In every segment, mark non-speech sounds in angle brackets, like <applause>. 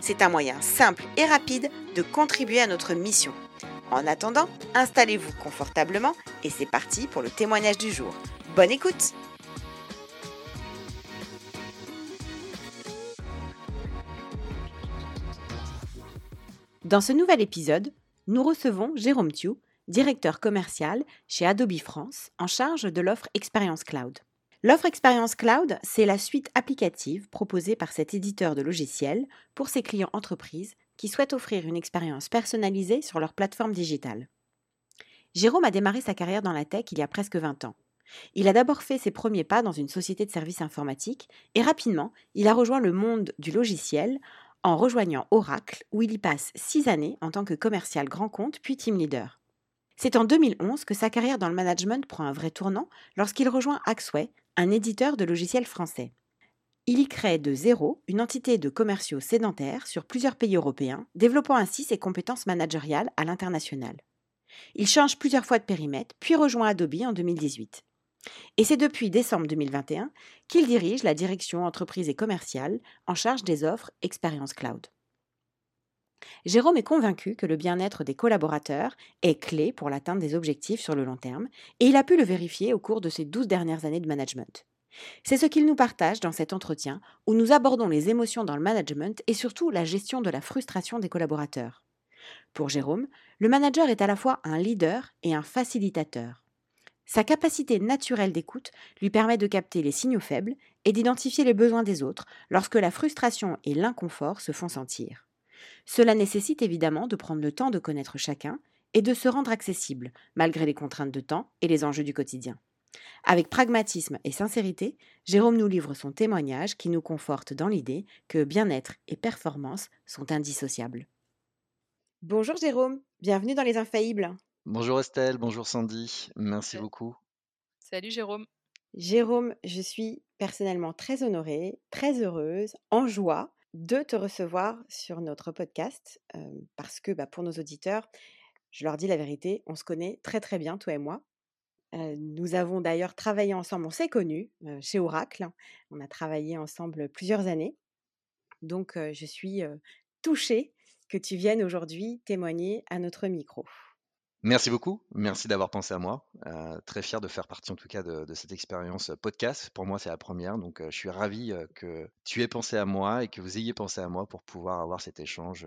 C'est un moyen simple et rapide de contribuer à notre mission. En attendant, installez-vous confortablement et c'est parti pour le témoignage du jour. Bonne écoute Dans ce nouvel épisode, nous recevons Jérôme Thiou, directeur commercial chez Adobe France, en charge de l'offre Experience Cloud. L'offre Experience Cloud, c'est la suite applicative proposée par cet éditeur de logiciels pour ses clients entreprises qui souhaitent offrir une expérience personnalisée sur leur plateforme digitale. Jérôme a démarré sa carrière dans la tech il y a presque 20 ans. Il a d'abord fait ses premiers pas dans une société de services informatiques et rapidement, il a rejoint le monde du logiciel en rejoignant Oracle où il y passe six années en tant que commercial grand compte puis team leader. C'est en 2011 que sa carrière dans le management prend un vrai tournant lorsqu'il rejoint Axway, un éditeur de logiciels français. Il y crée de zéro une entité de commerciaux sédentaires sur plusieurs pays européens, développant ainsi ses compétences managériales à l'international. Il change plusieurs fois de périmètre, puis rejoint Adobe en 2018. Et c'est depuis décembre 2021 qu'il dirige la direction entreprise et commerciale en charge des offres Experience Cloud. Jérôme est convaincu que le bien-être des collaborateurs est clé pour l'atteinte des objectifs sur le long terme, et il a pu le vérifier au cours de ses douze dernières années de management. C'est ce qu'il nous partage dans cet entretien où nous abordons les émotions dans le management et surtout la gestion de la frustration des collaborateurs. Pour Jérôme, le manager est à la fois un leader et un facilitateur. Sa capacité naturelle d'écoute lui permet de capter les signaux faibles et d'identifier les besoins des autres lorsque la frustration et l'inconfort se font sentir. Cela nécessite évidemment de prendre le temps de connaître chacun et de se rendre accessible, malgré les contraintes de temps et les enjeux du quotidien. Avec pragmatisme et sincérité, Jérôme nous livre son témoignage qui nous conforte dans l'idée que bien-être et performance sont indissociables. Bonjour Jérôme, bienvenue dans Les Infaillibles. Bonjour Estelle, bonjour Sandy, merci beaucoup. Salut Jérôme. Jérôme, je suis personnellement très honorée, très heureuse, en joie de te recevoir sur notre podcast parce que bah, pour nos auditeurs, je leur dis la vérité, on se connaît très très bien, toi et moi. nous avons d'ailleurs travaillé ensemble, on s'est connus chez Oracle, hein. on a travaillé ensemble plusieurs années. Donc je suis touchée que tu viennes aujourd'hui témoigner à notre micro. Merci beaucoup. Merci d'avoir pensé à moi. Euh, très fier de faire partie en tout cas de, cette expérience podcast. Pour moi, c'est la première. Donc, euh, je suis ravi euh, que tu aies pensé à moi et que vous ayez pensé à moi pour pouvoir avoir cet échange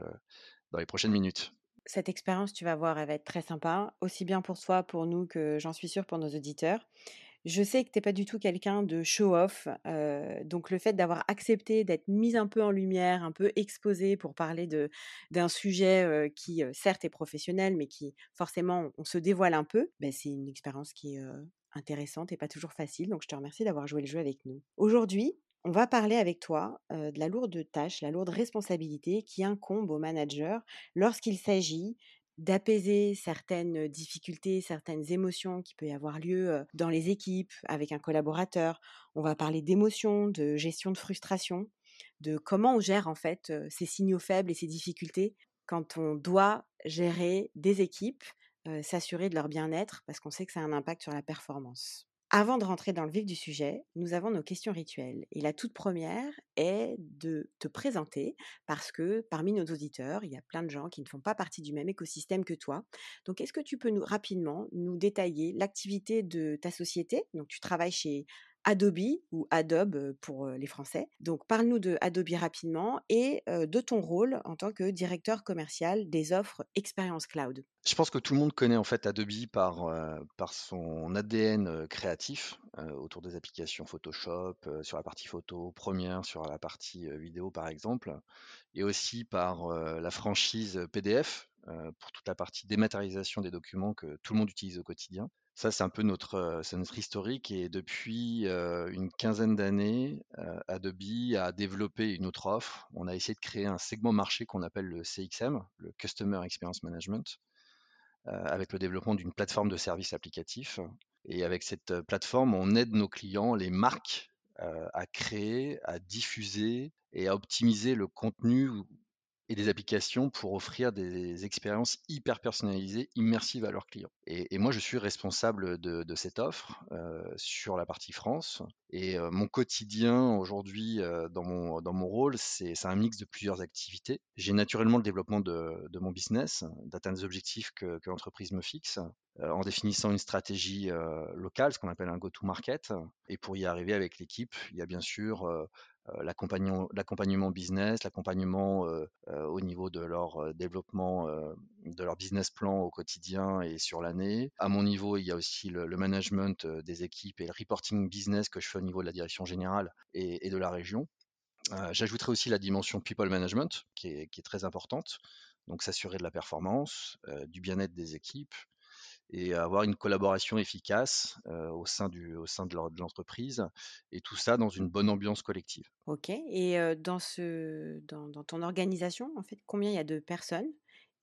dans les prochaines minutes. Cette expérience, tu vas voir, elle va être très sympa, aussi bien pour toi, pour nous, que j'en suis sûre pour nos auditeurs. Je sais que tu n'es pas du tout quelqu'un de show-off, donc le fait d'avoir accepté d'être mise un peu en lumière, un peu exposée pour parler d'un sujet qui certes est professionnel, mais qui forcément on se dévoile un peu, ben, c'est une expérience qui est intéressante et pas toujours facile, donc je te remercie d'avoir joué le jeu avec nous. Aujourd'hui, on va parler avec toi de la lourde tâche, la lourde responsabilité qui incombe au manager lorsqu'il s'agit d'apaiser certaines difficultés, certaines émotions qui peut y avoir lieu dans les équipes avec un collaborateur. On va parler d'émotions, de gestion de frustration, de comment on gère en fait ces signaux faibles et ces difficultés quand on doit gérer des équipes, s'assurer de leur bien-être parce qu'on sait que ça a un impact sur la performance. Avant de rentrer dans le vif du sujet, nous avons nos questions rituelles. Et la toute première est de te présenter parce que parmi nos auditeurs, il y a plein de gens qui ne font pas partie du même écosystème que toi. Donc, est-ce que tu peux nous rapidement nous détailler l'activité de ta société? Donc, tu travailles chez Adobe ou Adobe pour les Français. Donc parle-nous de Adobe rapidement et de ton rôle en tant que directeur commercial des offres Experience Cloud. Je pense que tout le monde connaît en fait Adobe par, son ADN créatif autour des applications Photoshop, sur la partie photo, Premiere sur la partie vidéo par exemple, et aussi par la franchise PDF pour toute la partie dématérialisation des documents que tout le monde utilise au quotidien. Ça, c'est un peu notre, c'est historique et depuis une quinzaine d'années, Adobe a développé une autre offre. On a essayé de créer un segment marché qu'on appelle le CXM, le Customer Experience Management, avec le développement d'une plateforme de services applicatifs. Et avec cette plateforme, on aide nos clients, les marques, à créer, à diffuser et à optimiser le contenu et des applications pour offrir des expériences hyper personnalisées, immersives à leurs clients. Et, moi, je suis responsable de, cette offre euh, sur la partie France. Et euh, mon quotidien aujourd'hui euh, dans, mon, dans mon rôle, c'est un mix de plusieurs activités. J'ai naturellement le développement de, mon business, d'atteindre des objectifs que l'entreprise me fixe, en définissant une stratégie locale, ce qu'on appelle un go-to-market. Et pour y arriver avec l'équipe, il y a bien sûr l'accompagnement business, l'accompagnement au niveau de leur développement, de leur business plan au quotidien et sur l'année. À mon niveau, il y a aussi le, management des équipes et le reporting business que je fais au niveau de la direction générale et, de la région. J'ajouterai aussi la dimension people management qui est très importante. Donc s'assurer de la performance, du bien-être des équipes, et avoir une collaboration efficace au sein, du, au sein de l'entreprise et tout ça dans une bonne ambiance collective. Ok. Et dans, ce, dans, dans, ton organisation, en fait, combien il y a de personnes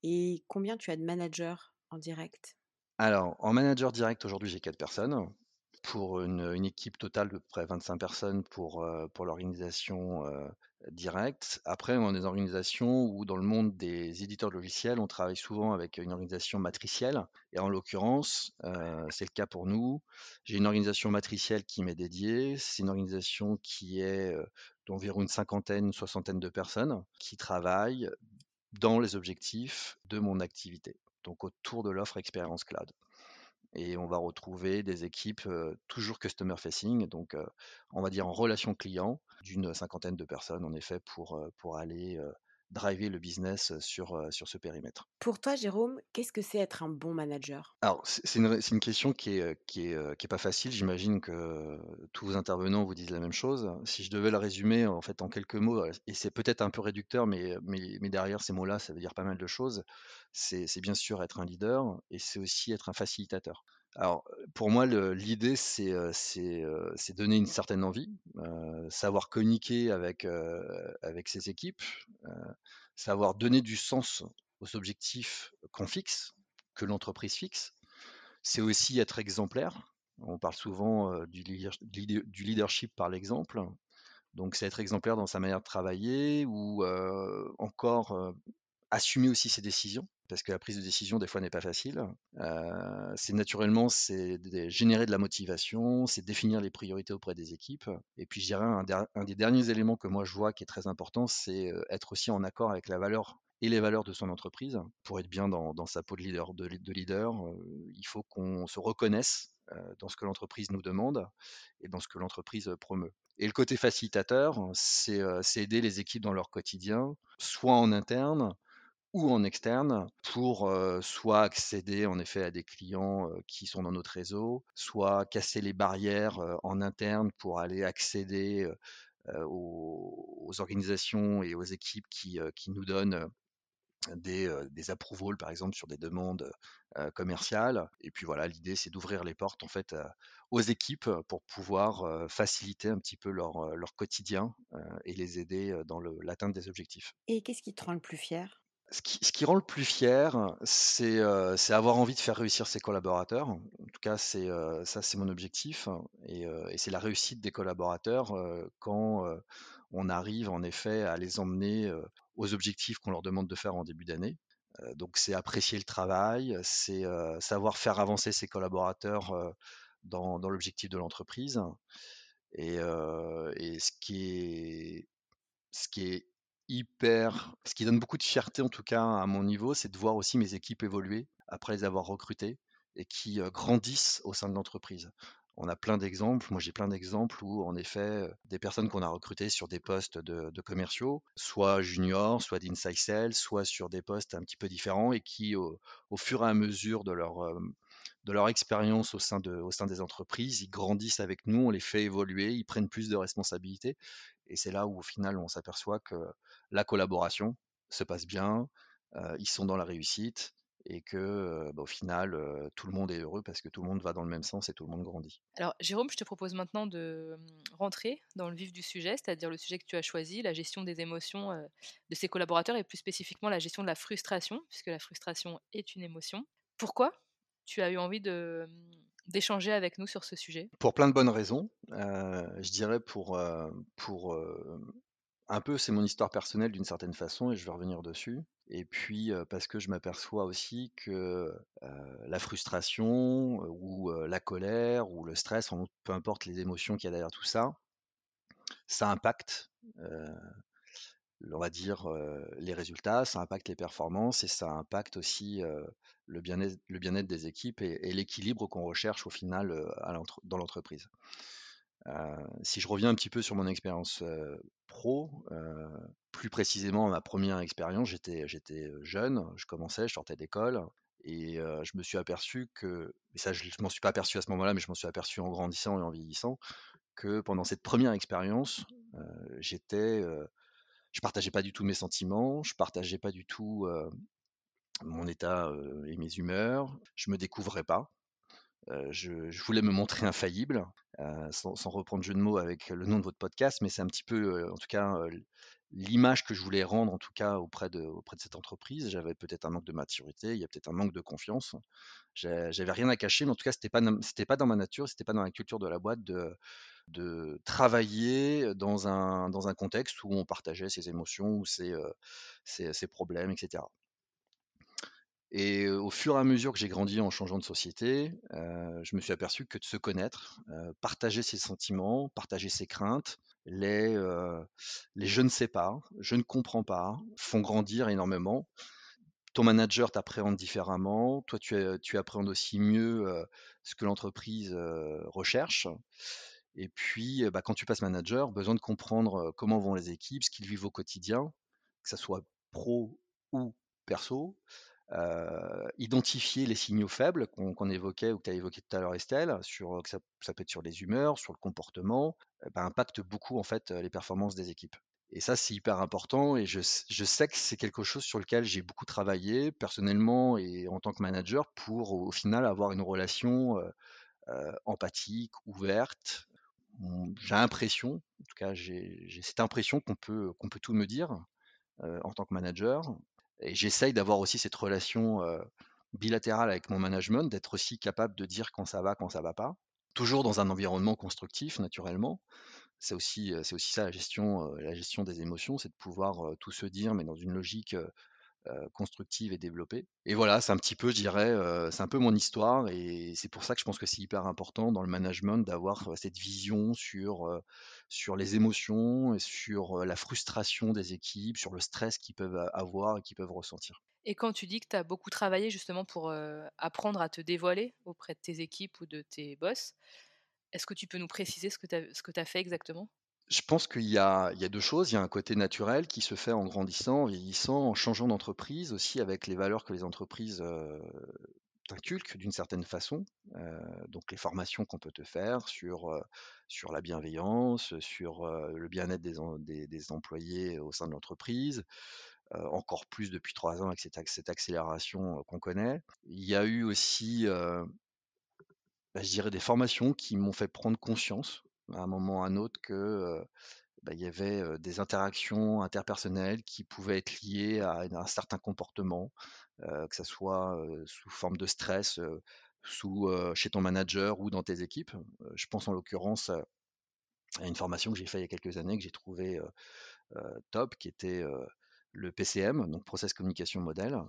et combien tu as de managers en direct? Alors, en manager direct, aujourd'hui, j'ai quatre personnes pour une, équipe totale de près 25 personnes pour, pour l'organisation directe. Après, a des organisations où, dans le monde des éditeurs de logiciels, on travaille souvent avec une organisation matricielle. Et en l'occurrence, c'est le cas pour nous. J'ai une organisation matricielle qui m'est dédiée. C'est une organisation qui est d'environ une cinquantaine, soixantaine de personnes qui travaillent dans les objectifs de mon activité, donc autour de l'offre Experience Cloud et on va retrouver des équipes toujours customer facing, donc on va dire en relation client, d'une cinquantaine de personnes en effet pour, pour aller driver le business sur, sur ce périmètre. Pour toi, Jérôme, qu'est-ce que c'est être un bon manager? Alors, c'est une, une, question qui est, qui est, qui est pas facile. J'imagine que tous vos intervenants vous disent la même chose. Si je devais le résumer en fait en quelques mots, et c'est peut-être un peu réducteur, mais, mais, mais derrière ces mots-là, ça veut dire pas mal de choses. C'est bien sûr être un leader et c'est aussi être un facilitateur. Alors, pour moi, l'idée, c'est donner une certaine envie, savoir communiquer avec, avec ses équipes, savoir donner du sens aux objectifs qu'on fixe, que l'entreprise fixe. C'est aussi être exemplaire. On parle souvent du, du leadership par l'exemple. Donc, c'est être exemplaire dans sa manière de travailler ou encore assumer aussi ses décisions parce que la prise de décision des fois n'est pas facile. Euh, c'est naturellement c'est générer de la motivation, c'est définir les priorités auprès des équipes. Et puis je dirais un, des derniers éléments que moi je vois qui est très important, c'est euh, être aussi en accord avec la valeur et les valeurs de son entreprise. Pour être bien dans, sa peau de leader, de, leader euh, il faut qu'on se reconnaisse dans ce que l'entreprise nous demande et dans ce que l'entreprise promeut. Et le côté facilitateur, c'est aider les équipes dans leur quotidien, soit en interne, ou en externe pour soit accéder en effet à des clients qui sont dans notre réseau, soit casser les barrières en interne pour aller accéder aux, organisations et aux équipes qui, qui nous donnent des, des approvals par exemple sur des demandes commerciales. Et puis voilà, l'idée c'est d'ouvrir les portes en fait aux équipes pour pouvoir faciliter un petit peu leur, leur quotidien et les aider dans l'atteinte des objectifs. Et qu'est-ce qui te rend le plus fier? Ce qui, rend le plus fier, c'est euh, avoir envie de faire réussir ses collaborateurs. En tout cas, c'est euh, ça, c'est mon objectif, et, euh, et c'est la réussite des collaborateurs quand on arrive en effet à les emmener aux objectifs qu'on leur demande de faire en début d'année. donc, c'est apprécier le travail, c'est savoir faire avancer ses collaborateurs dans, l'objectif de l'entreprise. Et, ce qui est hyper ce qui donne beaucoup de fierté en tout cas à mon niveau, c'est de voir aussi mes équipes évoluer après les avoir recrutées et qui grandissent au sein de l'entreprise. On a plein d'exemples, moi j'ai plein d'exemples où en effet des personnes qu'on a recrutées sur des postes de, commerciaux, soit juniors, soit d'inside sales, soit sur des postes un petit peu différents et qui au, fur et à mesure de leur, de leur expérience au sein, de, au sein des entreprises, ils grandissent avec nous, on les fait évoluer, ils prennent plus de responsabilités et c'est là où au final on s'aperçoit que la collaboration se passe bien, ils sont dans la réussite et que bah, au final tout le monde est heureux parce que tout le monde va dans le même sens et tout le monde grandit. Alors Jérôme, je te propose maintenant de mmh, rentrer dans le vif du sujet, c'est-à-dire le sujet que tu as choisi, la gestion des émotions de ses collaborateurs et plus spécifiquement la gestion de la frustration, puisque la frustration est une émotion. Pourquoi tu as eu envie de mmh, d'échanger avec nous sur ce sujet? Pour plein de bonnes raisons. je dirais pour, pour un peu, c'est mon histoire personnelle d'une certaine façon et je vais revenir dessus. Et puis parce que je m'aperçois aussi que la frustration ou la colère ou le stress, peu importe les émotions qu'il y a derrière tout ça, ça impacte, on va dire, les résultats, ça impacte les performances et ça impacte aussi le bien-être des équipes et, l'équilibre qu'on recherche au final dans l'entreprise. si je reviens un petit peu sur mon expérience pro, plus précisément ma première expérience, j'étais, j'étais jeune, je commençais, je sortais d'école, et je me suis aperçu que, et ça je ne m'en suis pas aperçu à ce moment-là, mais je m'en suis aperçu en grandissant et en vieillissant, que pendant cette première expérience, j'étais, je partageais pas du tout mes sentiments, je partageais pas du tout mon état et mes humeurs, je me découvrais pas. je, voulais me montrer infaillible, sans, reprendre jeu de mots avec le nom de votre podcast, mais c'est un petit peu, en tout cas, l'image que je voulais rendre, en tout cas, auprès de, auprès de cette entreprise. J'avais peut-être un manque de maturité, il y a peut-être un manque de confiance. J'avais rien à cacher, mais en tout cas, c'était pas, c'était pas dans ma nature, c'était pas dans la culture de la boîte de, de travailler dans un, dans un contexte où on partageait ses émotions ou ses, ses, problèmes, etc. Et au fur et à mesure que j'ai grandi en changeant de société, je me suis aperçu que de se connaître, partager ses sentiments, partager ses craintes, les, les je ne sais pas, je ne comprends pas, font grandir énormément. Ton manager t'appréhende différemment, toi tu, tu appréhendes aussi mieux ce que l'entreprise recherche. Et puis, bah, quand tu passes manager, besoin de comprendre comment vont les équipes, ce qu'ils vivent au quotidien, que ce soit pro ou perso, identifier les signaux faibles qu'on évoquait ou que tu as évoqué tout à l'heure Estelle, sur, que ça, peut être sur les humeurs, sur le comportement, bah, impacte beaucoup en fait les performances des équipes. Et ça, c'est hyper important et je sais que c'est quelque chose sur lequel j'ai beaucoup travaillé personnellement et en tant que manager pour au final avoir une relation empathique, ouverte. J'ai l'impression, en tout cas j'ai cette impression qu'on peut, qu'on peut tout me dire en tant que manager et j'essaye d'avoir aussi cette relation bilatérale avec mon management, d'être aussi capable de dire quand ça va, quand ça va pas. Toujours dans un environnement constructif, naturellement. C'est aussi, aussi ça la gestion, la gestion des émotions, c'est de pouvoir tout se dire, mais dans une logique constructive et développée. Et voilà, c'est un petit peu, je dirais, c'est un peu mon histoire, et c'est pour ça que je pense que c'est hyper important dans le management d'avoir cette vision sur sur les émotions, et sur la frustration des équipes, sur le stress qu'ils peuvent avoir et qu'ils peuvent ressentir. Et quand tu dis que tu as beaucoup travaillé justement pour apprendre à te dévoiler auprès de tes équipes ou de tes boss, est-ce que tu peux nous préciser ce que tu as, as fait exactement? Je pense qu'il y a, deux choses. Il y a un côté naturel qui se fait en grandissant, en vieillissant, en changeant d'entreprise aussi avec les valeurs que les entreprises t'inculquent d'une certaine façon. donc les formations qu'on peut te faire sur, sur la bienveillance, sur le bien-être des, des, employés au sein de l'entreprise, encore plus depuis trois ans avec cette, accélération qu'on connaît. Il y a eu aussi, bah, je dirais, des formations qui m'ont fait prendre conscience à un moment ou à un autre que bah, il y avait des interactions interpersonnelles qui pouvaient être liées à, un certain comportement, que ce soit sous forme de stress, sous, chez ton manager ou dans tes équipes. je pense en l'occurrence à une formation que j'ai faite il y a quelques années que j'ai trouvé top, qui était le PCM, donc Process Communication Model,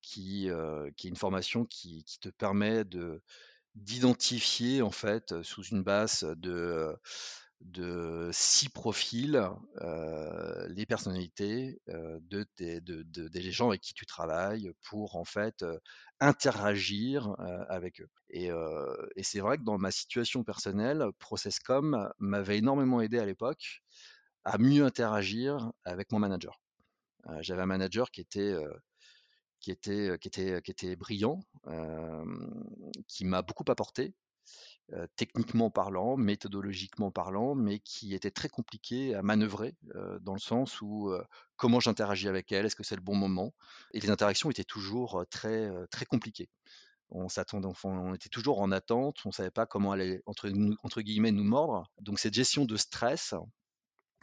qui, qui est une formation qui, qui te permet de d'identifier en fait sous une base de six profils les personnalités de, des gens avec qui tu travailles pour en fait interagir avec eux. Et c'est vrai que dans ma situation personnelle, ProcessCom m'avait énormément aidé à l'époque à mieux interagir avec mon manager. J'avais un manager qui était qui était, qui était, qui était brillant, qui m'a beaucoup apporté, techniquement parlant, méthodologiquement parlant, mais qui était très compliqué à manœuvrer dans le sens où comment j'interagis avec elle, est-ce que c'est le bon moment? Et les interactions étaient toujours très très compliquées. On s'attendait, on était toujours en attente, on ne savait pas comment aller entre, entre guillemets nous mordre. Donc cette gestion de stress,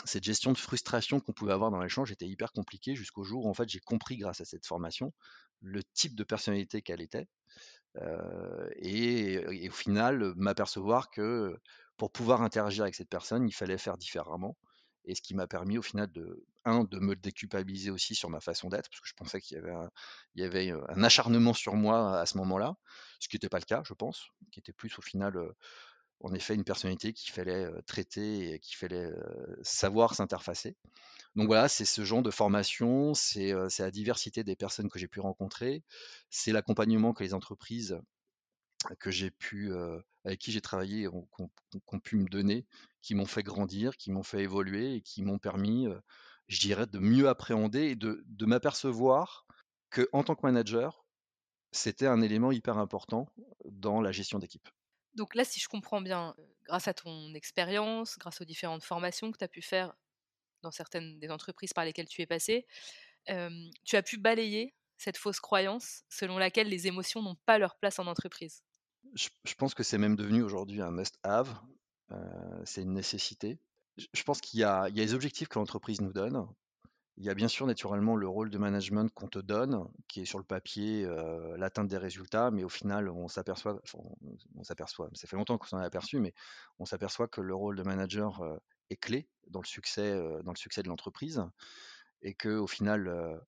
cette gestion de frustration qu'on pouvait avoir dans l'échange était hyper compliquée jusqu'au jour où en fait j'ai compris grâce à cette formation le type de personnalité qu'elle était et, au final m'apercevoir que pour pouvoir interagir avec cette personne, il fallait faire différemment. Et ce qui m'a permis au final de, un, de me déculpabiliser aussi sur ma façon d'être, parce que je pensais qu'il y avait il y avait un acharnement sur moi à ce moment-là, ce qui n'était pas le cas, je pense, qui était plus au final, en effet, une personnalité qu'il fallait traiter et qu'il fallait savoir s'interfacer. Donc voilà, c'est ce genre de formation, c'est la diversité des personnes que j'ai pu rencontrer, c'est l'accompagnement que les entreprises que pu, avec qui j'ai travaillé, ont, ont, pu me donner, qui m'ont fait grandir, qui m'ont fait évoluer et qui m'ont permis, je dirais, de mieux appréhender et de, de m'apercevoir que en tant que manager, c'était un élément hyper important dans la gestion d'équipe. Donc là, si je comprends bien, grâce à ton expérience, grâce aux différentes formations que tu as pu faire dans certaines des entreprises par lesquelles tu es passé, tu as pu balayer cette fausse croyance selon laquelle les émotions n'ont pas leur place en entreprise? Je, pense que c'est même devenu aujourd'hui un must-have, c'est une nécessité. Je, pense qu'il y, a les objectifs que l'entreprise nous donne. Il y a bien sûr naturellement le rôle de management qu'on te donne, qui est sur le papier l'atteinte des résultats, mais au final on s'aperçoit, on, s'aperçoit, ça fait longtemps qu'on s'en est aperçu, mais on s'aperçoit que le rôle de manager est clé dans le succès, dans le succès de l'entreprise et que au final,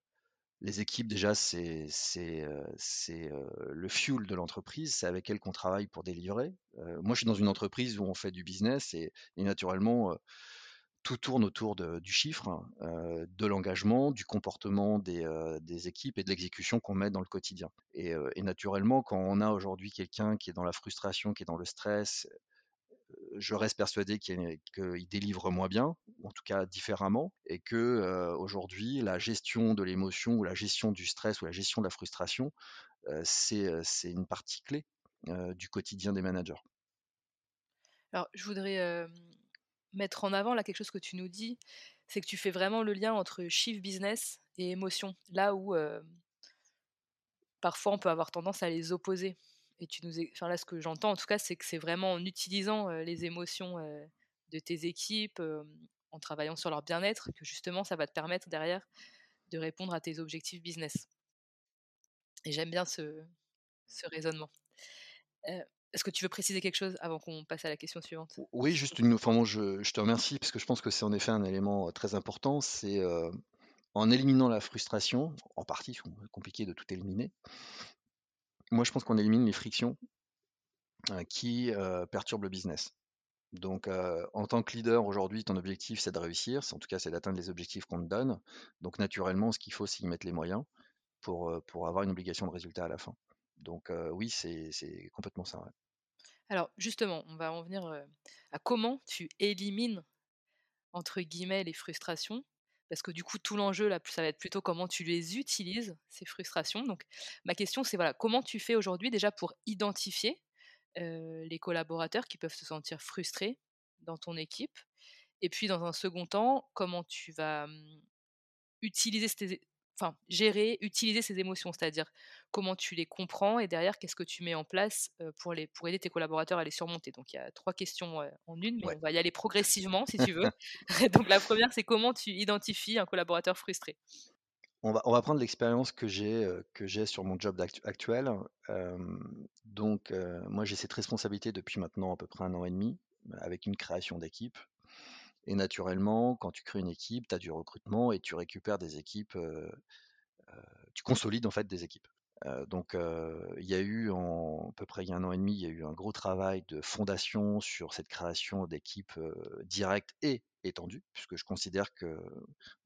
les équipes déjà c'est c'est le fuel de l'entreprise, c'est avec elles qu'on travaille pour délivrer. moi, je suis dans une entreprise où on fait du business et, naturellement tout tourne autour du chiffre, de l'engagement, du comportement des, des, équipes et de l'exécution qu'on met dans le quotidien. Et, et, naturellement, quand on a aujourd'hui quelqu'un qui est dans la frustration, qui est dans le stress, je reste persuadé qu'il délivre moins bien, en tout cas différemment, et que aujourd'hui la gestion de l'émotion ou la gestion du stress ou la gestion de la frustration, c'est une partie clé du quotidien des managers. Alors, je voudrais mettre en avant là quelque chose que tu nous dis, c'est que tu fais vraiment le lien entre chiffre business et émotion, là où parfois on peut avoir tendance à les opposer et tu nous, enfin là, ce que j'entends en tout cas, c'est que c'est vraiment en utilisant les émotions de tes équipes, en travaillant sur leur bien-être, que justement, ça va te permettre derrière de répondre à tes objectifs business. Et j'aime bien ce, ce raisonnement. Est-ce que tu veux préciser quelque chose avant qu'on passe à la question suivante? Oui, juste une. Enfin, je, te remercie parce que je pense que c'est en effet un élément très important. C'est en éliminant la frustration, en partie, c'est compliqué de tout éliminer, moi, je pense qu'on élimine les frictions qui perturbent le business. Donc, en tant que leader, aujourd'hui, ton objectif, c'est de réussir. En tout cas, c'est d'atteindre les objectifs qu'on te donne. Donc, naturellement, ce qu'il faut, c'est y mettre les moyens pour, pour avoir une obligation de résultat à la fin. Donc, oui, c'est complètement ça. Alors, justement, on va en venir à comment tu élimines, entre guillemets, les frustrations parce que du coup, tout l'enjeu, là, ça va être plutôt comment tu les utilises, ces frustrations. Donc, ma question, c'est voilà, comment tu fais aujourd'hui déjà pour identifier les collaborateurs qui peuvent se sentir frustrés dans ton équipe? Et puis, dans un second temps, comment tu vas mmh, utiliser enfin, gérer, utiliser ces émotions, c'est-à-dire comment tu les comprends et derrière qu'est-ce que tu mets en place pour, les, pour aider tes collaborateurs à les surmonter. Donc il y a trois questions en une, mais on va y aller progressivement si tu veux. <laughs> <laughs> Donc la première, c'est comment tu identifies un collaborateur frustré? On va, on va prendre l'expérience que j'ai que j'ai sur mon job actuel. donc moi j'ai cette responsabilité depuis maintenant à peu près un an et demi avec une création d'équipe. Et naturellement, quand tu crées une équipe, tu as du recrutement et tu récupères des équipes, tu consolides en fait des équipes. donc il y a eu à peu près il y a un an et demi, il y a eu un gros travail de fondation sur cette création d'équipes directes et étendues, puisque je considère que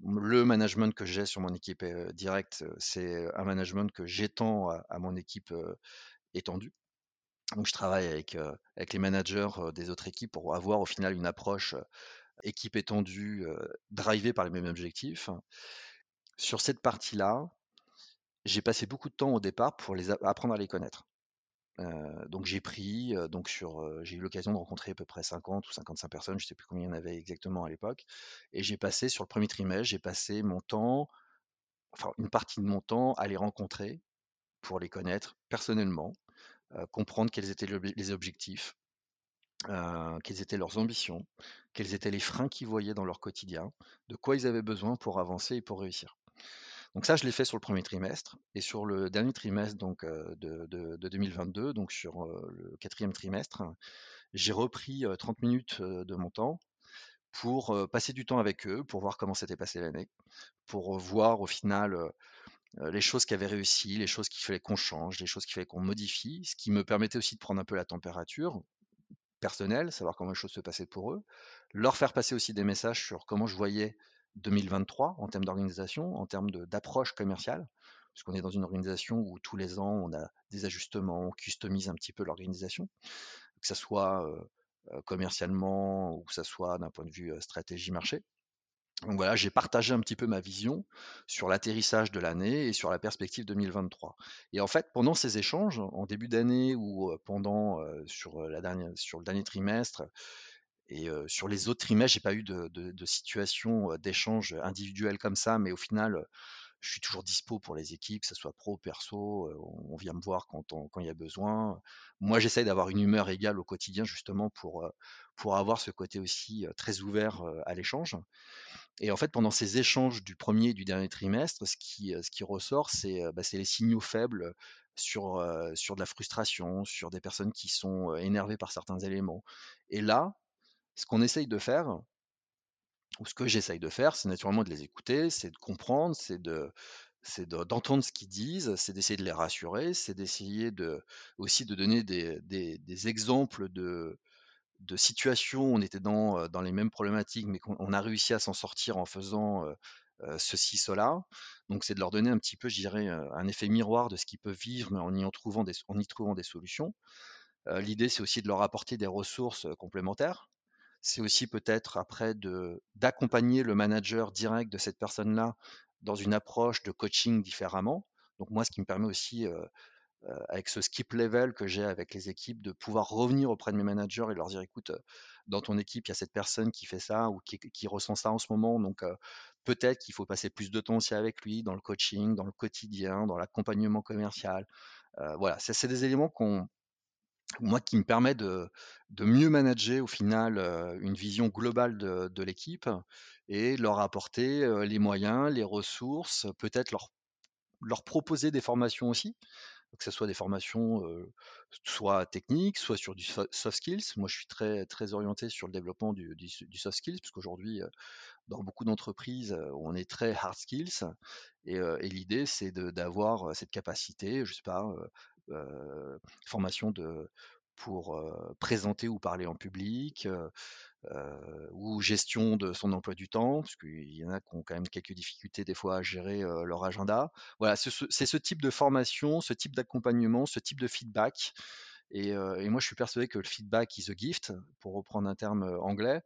le management que j'ai sur mon équipe directe, c'est un management que j'étends à, mon équipe étendue. Donc je travaille avec, avec les managers des autres équipes pour avoir au final une approche équipe étendue, drivée par les mêmes objectifs. Sur cette partie-là, j'ai passé beaucoup de temps au départ pour les apprendre à les connaître. donc j'ai pris, donc sur, j'ai eu l'occasion de rencontrer à peu près 50 ou 55 personnes, je ne sais plus combien il y en avait exactement à l'époque, et j'ai passé sur le premier trimestre, j'ai passé mon temps, enfin une partie de mon temps à les rencontrer pour les connaître personnellement, comprendre quels étaient les objectifs, quelles étaient leurs ambitions, quels étaient les freins qu'ils voyaient dans leur quotidien, de quoi ils avaient besoin pour avancer et pour réussir. Donc ça, je l'ai fait sur le premier trimestre et sur le dernier trimestre donc de, 2022, donc sur le quatrième trimestre, j'ai repris 30 minutes de mon temps pour passer du temps avec eux, pour voir comment s'était passée l'année, pour voir au final les choses qui avaient réussi, les choses qu'il fallait qu'on change, les choses qu'il fallait qu'on modifie, ce qui me permettait aussi de prendre un peu la température personnelle, savoir comment les choses se passaient pour eux, leur faire passer aussi des messages sur comment je voyais 2023 en termes d'organisation, en termes d'approche commerciale, puisqu'on est dans une organisation où tous les ans on a des ajustements, on customise un petit peu l'organisation, que ce soit commercialement ou que ce soit d'un point de vue stratégie marché. Donc voilà, j'ai partagé un petit peu ma vision sur l'atterrissage de l'année et sur la perspective 2023. Et en fait, pendant ces échanges, en début d'année ou pendant sur, le dernier trimestre et sur les autres trimestres, j'ai pas eu de, de situation d'échange individuel comme ça, mais au final, je suis toujours dispo pour les équipes, que ce soit pro, perso, on vient me voir quand, il y a besoin. Moi, j'essaye d'avoir une humeur égale au quotidien, justement, pour, pour avoir ce côté aussi très ouvert à l'échange. Et en fait, pendant ces échanges du premier et du dernier trimestre, ce qui, ressort, c'est bah, les signaux faibles sur, sur de la frustration, sur des personnes qui sont énervées par certains éléments. Et là, ce qu'on essaye de faire, ou ce que j'essaye de faire, c'est naturellement de les écouter, c'est de comprendre, c'est de c'est d'entendre ce qu'ils disent, c'est d'essayer de les rassurer, c'est d'essayer de, aussi de donner des, des, des exemples de, de situations où on était dans, dans les mêmes problématiques, mais qu'on a réussi à s'en sortir en faisant ceci, cela. Donc, c'est de leur donner un petit peu, je dirais, un effet miroir de ce qu'ils peuvent vivre, mais en y, en trouvant, des, en y trouvant des solutions. L'idée, c'est aussi de leur apporter des ressources complémentaires. C'est aussi peut-être après d'accompagner le manager direct de cette personne-là dans une approche de coaching différemment. Donc moi, ce qui me permet aussi avec ce skip level que j'ai avec les équipes, de pouvoir revenir auprès de mes managers et leur dire écoute, dans ton équipe, il y a cette personne qui fait ça ou qui, ressent ça en ce moment. Donc, peut-être qu'il faut passer plus de temps aussi avec lui dans le coaching, dans le quotidien, dans l'accompagnement commercial. voilà, c'est des éléments qu'on, moi, qui me permet de, mieux manager au final une vision globale de, de l'équipe et leur apporter les moyens, les ressources, peut-être leur, leur proposer des formations aussi que ce soit des formations soit techniques, soit sur du soft skills. Moi, je suis très, très orienté sur le développement du, soft skills, parce qu'aujourd'hui, dans beaucoup d'entreprises, on est très hard skills. Et, l'idée, c'est d'avoir cette capacité, je sais pas, formation de, pour présenter ou parler en public, euh, ou gestion de son emploi du temps, parce qu'il y en a qui ont quand même quelques difficultés des fois à gérer euh, leur agenda. Voilà, c'est ce, type de formation, ce type d'accompagnement, ce type de feedback. Euh, et, moi, je suis persuadé que le feedback is a gift, pour reprendre un terme anglais.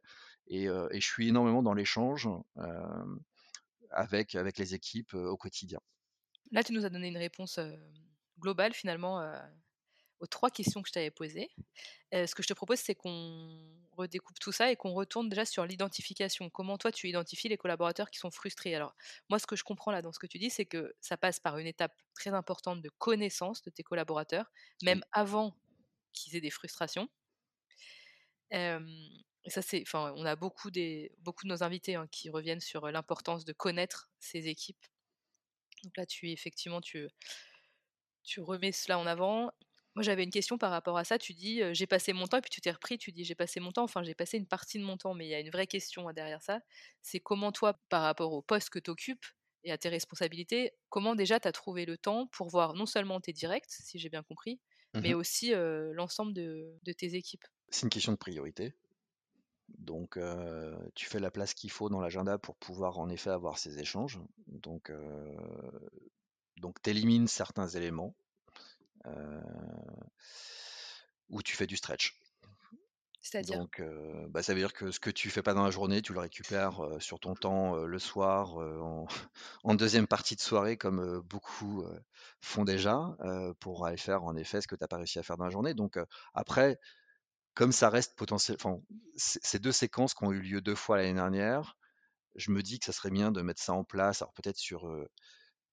Et, je suis énormément dans l'échange avec, avec les équipes au quotidien. Là, tu nous as donné une réponse globale finalement aux trois questions que je t'avais posées. ce que je te propose, c'est qu'on redécoupe tout ça et qu'on retourne déjà sur l'identification. Comment toi, tu identifies les collaborateurs qui sont frustrés? Alors, moi, ce que je comprends là dans ce que tu dis, c'est que ça passe par une étape très importante de connaissance de tes collaborateurs, même avant qu'ils aient des frustrations. et ça, c'est, enfin, on a beaucoup, des, beaucoup de nos invités hein, qui reviennent sur l'importance de connaître ces équipes. Donc là, tu effectivement, tu, tu remets cela en avant. Moi, j'avais une question par rapport à ça. Tu dis, j'ai passé mon temps, et puis tu t'es repris, tu dis, j'ai passé mon temps, enfin, j'ai passé une partie de mon temps, mais il y a une vraie question hein, derrière ça. C'est comment toi, par rapport au poste que tu occupes et à tes responsabilités, comment déjà tu as trouvé le temps pour voir non seulement tes directs, si j'ai bien compris, mais mmh aussi l'ensemble de, tes équipes? C'est une question de priorité. Donc, tu fais la place qu'il faut dans l'agenda pour pouvoir en effet avoir ces échanges. Donc, donc tu élimines certains éléments où tu fais du stretch. C'est-à-dire? Donc, bah, ça veut dire que ce que tu fais pas dans la journée, tu le récupères sur ton temps le soir, <laughs> en, deuxième partie de soirée, comme beaucoup font déjà, pour aller faire en effet ce que tu n'as pas réussi à faire dans la journée. Donc, après, comme ça reste potentiel, ces deux séquences qui ont eu lieu deux fois l'année dernière, je me dis que ça serait bien de mettre ça en place. Alors peut-être sur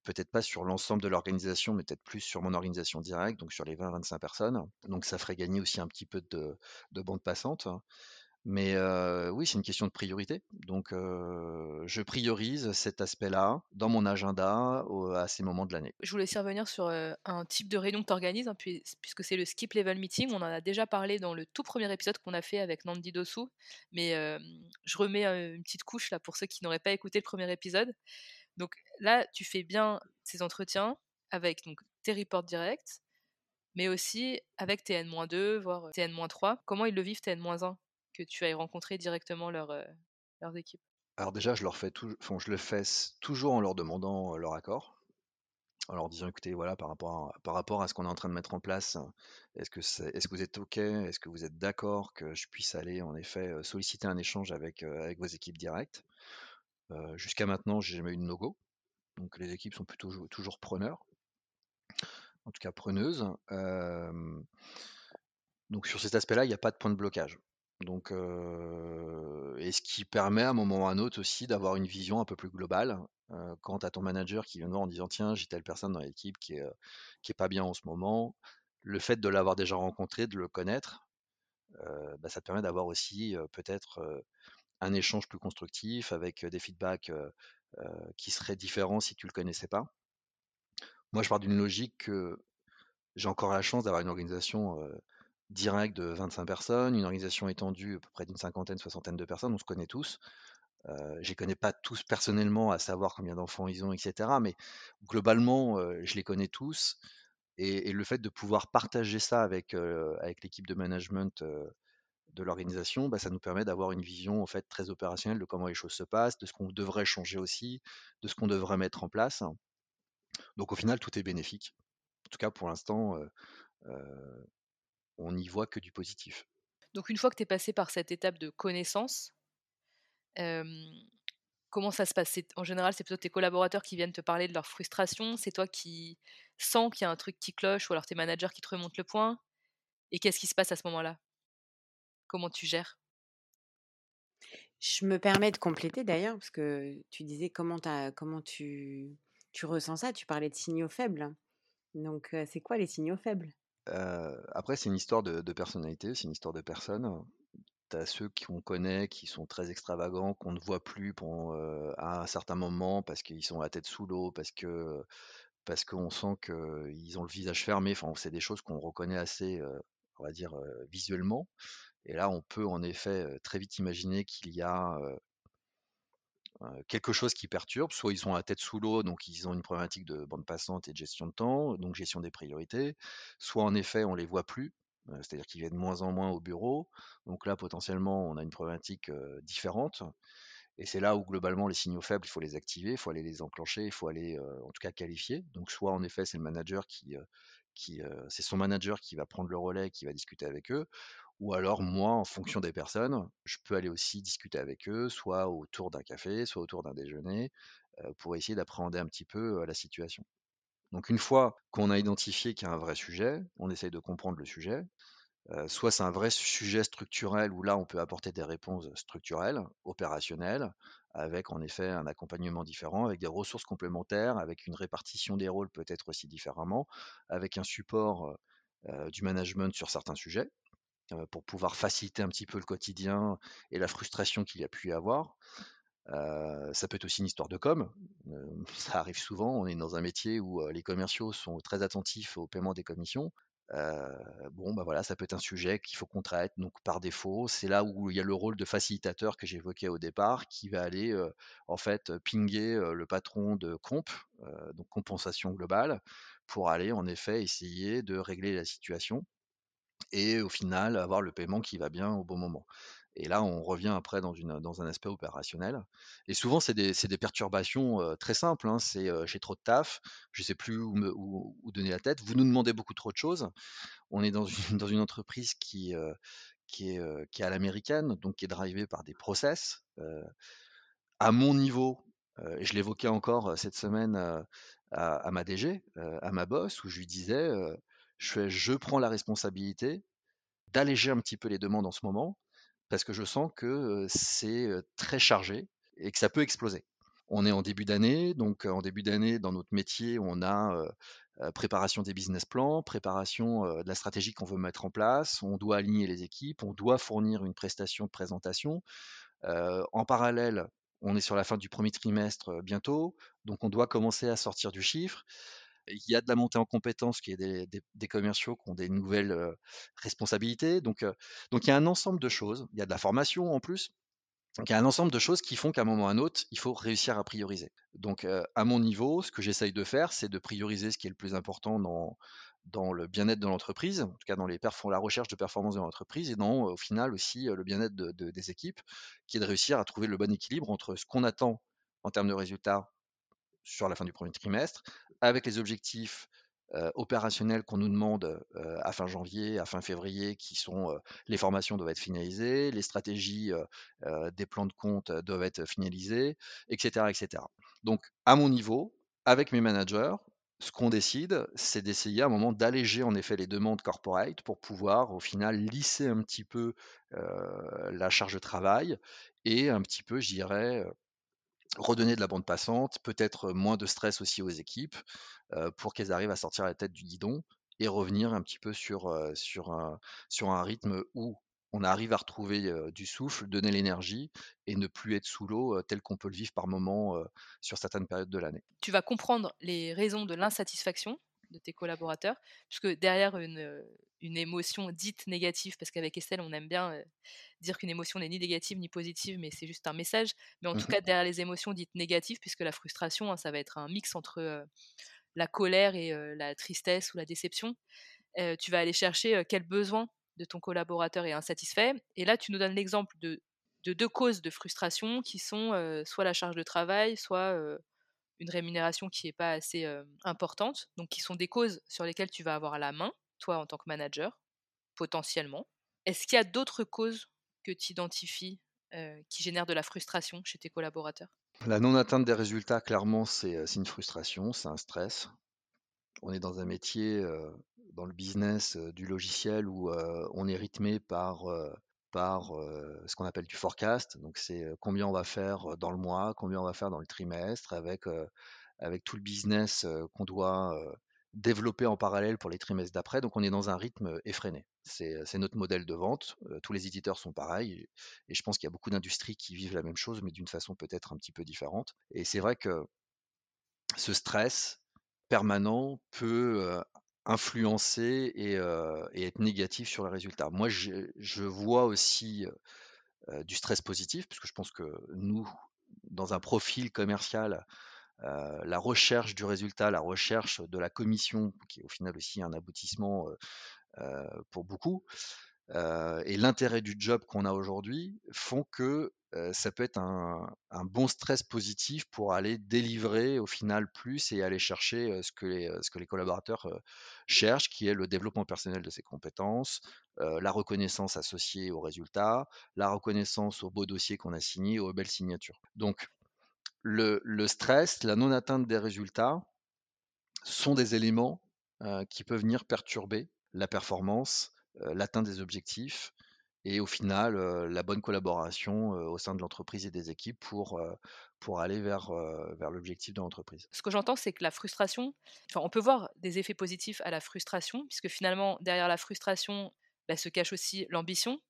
peut-être pas sur l'ensemble de l'organisation, mais peut-être plus sur mon organisation directe, donc sur les 20-25 personnes. Donc ça ferait gagner aussi un petit peu de, bande passante. Mais oui, c'est une question de priorité. Donc je priorise cet aspect-là dans mon agenda à ces moments de l'année. Je voulais aussi revenir sur un type de réunion que tu organises, hein, puisque c'est le skip level meeting. On en a déjà parlé dans le tout premier épisode qu'on a fait avec Nandi Dosu. Mais je remets une petite couche là pour ceux qui n'auraient pas écouté le premier épisode. Donc là, tu fais bien ces entretiens avec donc, tes reports directs, mais aussi avec tes N-2, voire tes N-3. Comment ils le vivent, tes N-1 Que tu ailles rencontrer directement leur, leurs équipes? Alors déjà, je, leur fais le fais toujours en leur demandant leur accord en leur disant écoutez voilà par rapport à, par rapport à ce qu'on est en train de mettre en place est-ce que est-ce que vous êtes ok? Est-ce que vous êtes d'accord que je puisse aller en effet solliciter un échange avec vos équipes directes? Jusqu'à maintenant, j'ai jamais eu de no-go. Donc les équipes sont plutôt toujours preneurs, en tout cas preneuses. donc sur cet aspect-là, il n'y a pas de point de blocage. Donc, et ce qui permet à un moment ou à un autre aussi d'avoir une vision un peu plus globale. quant à ton manager qui vient de voir en disant tiens j'ai telle personne dans l'équipe qui est, qui est pas bien en ce moment, le fait de l'avoir déjà rencontré, de le connaître, bah, ça te permet d'avoir aussi peut-être un échange plus constructif avec des feedbacks qui seraient différents si tu ne le connaissais pas. Moi, je pars d'une logique que j'ai encore la chance d'avoir une organisation directe de 25 personnes, une organisation étendue à peu près d'une cinquantaine, soixantaine de personnes, on se connaît tous. je ne les connais pas tous personnellement, à savoir combien d'enfants ils ont, etc. Mais globalement, je les connais tous. Et, le fait de pouvoir partager ça avec, avec l'équipe de management de l'organisation, bah, ça nous permet d'avoir une vision en fait très opérationnelle de comment les choses se passent, de ce qu'on devrait changer aussi, de ce qu'on devrait mettre en place. Donc au final, tout est bénéfique. En tout cas, pour l'instant, on n'y voit que du positif. Donc une fois que tu es passé par cette étape de connaissance, comment ça se passe? En général, c'est plutôt tes collaborateurs qui viennent te parler de leur frustration, c'est toi qui sens qu'il y a un truc qui cloche, ou alors tes managers qui te remontent le point? Et qu'est-ce qui se passe à ce moment-là? Comment tu gères? Je me permets de compléter d'ailleurs, parce que tu disais comment, comment tu, tu ressens ça, tu parlais de signaux faibles. Donc, c'est quoi les signaux faibles? Après, c'est une histoire de, personnalité, c'est une histoire de personne. Tu as ceux qu'on connaît qui sont très extravagants, qu'on ne voit plus pour, à un certain moment parce qu'ils sont la tête sous l'eau, parce que parce qu'on sent qu'ils ont le visage fermé. Enfin, c'est des choses qu'on reconnaît assez, on va dire, visuellement. Et là, on peut en effet très vite imaginer qu'il y a quelque chose qui perturbe. Soit ils ont la tête sous l'eau, donc ils ont une problématique de bande passante et de gestion de temps, donc gestion des priorités. Soit en effet, on les voit plus, c'est-à-dire qu'ils viennent de moins en moins au bureau. Donc là, potentiellement, on a une problématique différente. Et c'est là où globalement les signaux faibles, il faut les activer, il faut aller les enclencher, il faut aller en tout cas qualifier. Donc soit en effet c'est le manager qui, qui c'est son manager qui va prendre le relais, qui va discuter avec eux, ou alors, moi, en fonction des personnes, je peux aller aussi discuter avec eux, soit autour d'un café, soit autour d'un déjeuner, pour essayer d'appréhender un petit peu la situation. Donc une fois qu'on a identifié qu'il y a un vrai sujet, on essaye de comprendre le sujet. Soit c'est un vrai sujet structurel où là on peut apporter des réponses structurelles, opérationnelles, avec en effet un accompagnement différent, avec des ressources complémentaires, avec une répartition des rôles peut-être aussi différemment, avec un support du management sur certains sujets pour pouvoir faciliter un petit peu le quotidien et la frustration qu'il y a pu y avoir. Euh, ça peut être aussi une histoire de com. Euh, <laughs> ça arrive souvent. On est dans un métier où euh, les commerciaux sont très attentifs au paiement des commissions. bon, bah voilà, ça peut être un sujet qu'il faut qu'on traite. Donc par défaut, c'est là où il y a le rôle de facilitateur que j'évoquais au départ, qui va aller en fait pinguer le patron de comp, donc compensation globale, pour aller en effet essayer de régler la situation et au final avoir le paiement qui va bien au bon moment. Et là, on revient après dans, un aspect opérationnel. Et souvent, c'est des, perturbations très simples. Hein. C'est j'ai trop de taf, je ne sais plus où, donner la tête. Vous nous demandez beaucoup trop de choses. On est dans une, entreprise qui, qui, est, qui est à l'américaine, donc qui est drivée par des process. à mon niveau, et je l'évoquais encore cette semaine à, à, ma DG, à ma boss, où je lui disais je, prends la responsabilité d'alléger un petit peu les demandes en ce moment parce que je sens que c'est très chargé et que ça peut exploser. On est en début d'année, donc en début d'année, dans notre métier, on a préparation des business plans, préparation de la stratégie qu'on veut mettre en place, on doit aligner les équipes, on doit fournir une prestation de présentation. en parallèle, on est sur la fin du premier trimestre bientôt, donc on doit commencer à sortir du chiffre. Il y a de la montée en compétences qui est des, des, commerciaux qui ont des nouvelles responsabilités. Donc, donc il y a un ensemble de choses. Il y a de la formation en plus. Donc il y a un ensemble de choses qui font qu'à un moment ou à un autre, il faut réussir à prioriser. Donc à mon niveau, ce que j'essaye de faire, c'est de prioriser ce qui est le plus important dans, dans le bien-être de l'entreprise, en tout cas dans la recherche de performance de l'entreprise, et dans au final aussi le bien-être de, des équipes, qui est de réussir à trouver le bon équilibre entre ce qu'on attend en termes de résultats sur la fin du premier trimestre, avec les objectifs opérationnels qu'on nous demande à fin janvier, à fin février, qui sont les formations doivent être finalisées, les stratégies des plans de compte doivent être finalisées, etc., etc. Donc, à mon niveau, avec mes managers, ce qu'on décide, c'est d'essayer à un moment d'alléger en effet les demandes corporate pour pouvoir au final lisser un petit peu la charge de travail et un petit peu, je dirais, redonner de la bande passante, peut-être moins de stress aussi aux équipes pour qu'elles arrivent à sortir la tête du guidon et revenir un petit peu sur, sur, un, sur un rythme où on arrive à retrouver du souffle, donner l'énergie et ne plus être sous l'eau tel qu'on peut le vivre par moment sur certaines périodes de l'année. Tu vas comprendre les raisons de l'insatisfaction de tes collaborateurs, puisque derrière une, une émotion dite négative, parce qu'avec Estelle, on aime bien dire qu'une émotion n'est ni négative ni positive, mais c'est juste un message. Mais en tout mmh cas, derrière les émotions dites négatives, puisque la frustration, hein, ça va être un mix entre la colère et la tristesse ou la déception, tu vas aller chercher quel besoin de ton collaborateur est insatisfait. Et là, tu nous donnes l'exemple de, de, deux causes de frustration qui sont soit la charge de travail, soit une rémunération qui n'est pas assez importante, donc qui sont des causes sur lesquelles tu vas avoir la main, toi en tant que manager, potentiellement. Est-ce qu'il y a d'autres causes que tu identifies qui génèrent de la frustration chez tes collaborateurs? La non-atteinte des résultats, clairement, c'est une frustration, c'est un stress. On est dans un métier, dans le business du logiciel, où on est rythmé par par ce qu'on appelle du forecast. Donc, c'est combien on va faire dans le mois, combien on va faire dans le trimestre, avec, avec tout le business qu'on doit développer en parallèle pour les trimestres d'après. Donc, on est dans un rythme effréné. C'est notre modèle de vente. tous les éditeurs sont pareils. Et je pense qu'il y a beaucoup d'industries qui vivent la même chose, mais d'une façon peut-être un petit peu différente. Et c'est vrai que ce stress permanent peut influencer et, être négatif sur les résultats. Moi, je, vois aussi du stress positif, puisque je pense que nous, dans un profil commercial, la recherche du résultat, la recherche de la commission, qui est au final aussi un aboutissement pour beaucoup, et l'intérêt du job qu'on a aujourd'hui font que ça peut être un, bon stress positif pour aller délivrer au final plus et aller chercher ce, que les, collaborateurs cherchent, qui est le développement personnel de ses compétences, la reconnaissance associée aux résultats, la reconnaissance aux beaux dossiers qu'on a signés, aux belles signatures. Donc, le stress, la non-atteinte des résultats sont des éléments qui peuvent venir perturber la performance, l'atteinte des objectifs et au final la bonne collaboration au sein de l'entreprise et des équipes pour, pour aller vers, vers l'objectif de l'entreprise. Ce que j'entends, c'est que la frustration, enfin, on peut voir des effets positifs à la frustration, puisque finalement, derrière la frustration, bah, se cache aussi l'ambition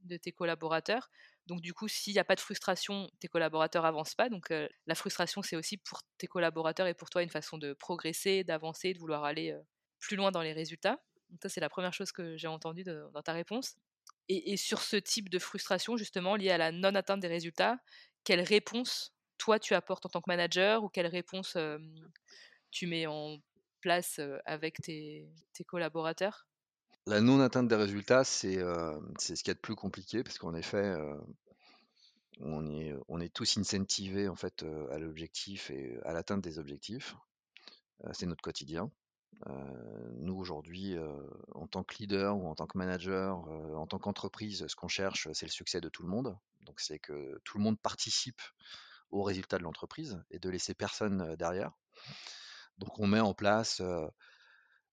de tes collaborateurs. Donc du coup, s'il n'y a pas de frustration, tes collaborateurs avancent pas. Donc la frustration, c'est aussi pour tes collaborateurs et pour toi une façon de progresser, d'avancer, de vouloir aller plus loin dans les résultats. Ça, c'est la première chose que j'ai entendue dans ta réponse. Et, sur ce type de frustration, justement, liée à la non-atteinte des résultats, quelle réponse toi tu apportes en tant que manager ou quelle réponse tu mets en place avec tes, collaborateurs? La non-atteinte des résultats, c'est ce qui est de plus compliqué parce qu'en effet, on, est, on est tous incentivés en fait, à l'objectif et à l'atteinte des objectifs. c'est notre quotidien nous aujourd'hui, en tant que leader ou en tant que manager, en tant qu'entreprise, ce qu'on cherche, c'est le succès de tout le monde. Donc c'est que tout le monde participe aux résultats de l'entreprise et de laisser personne derrière. Donc on met en place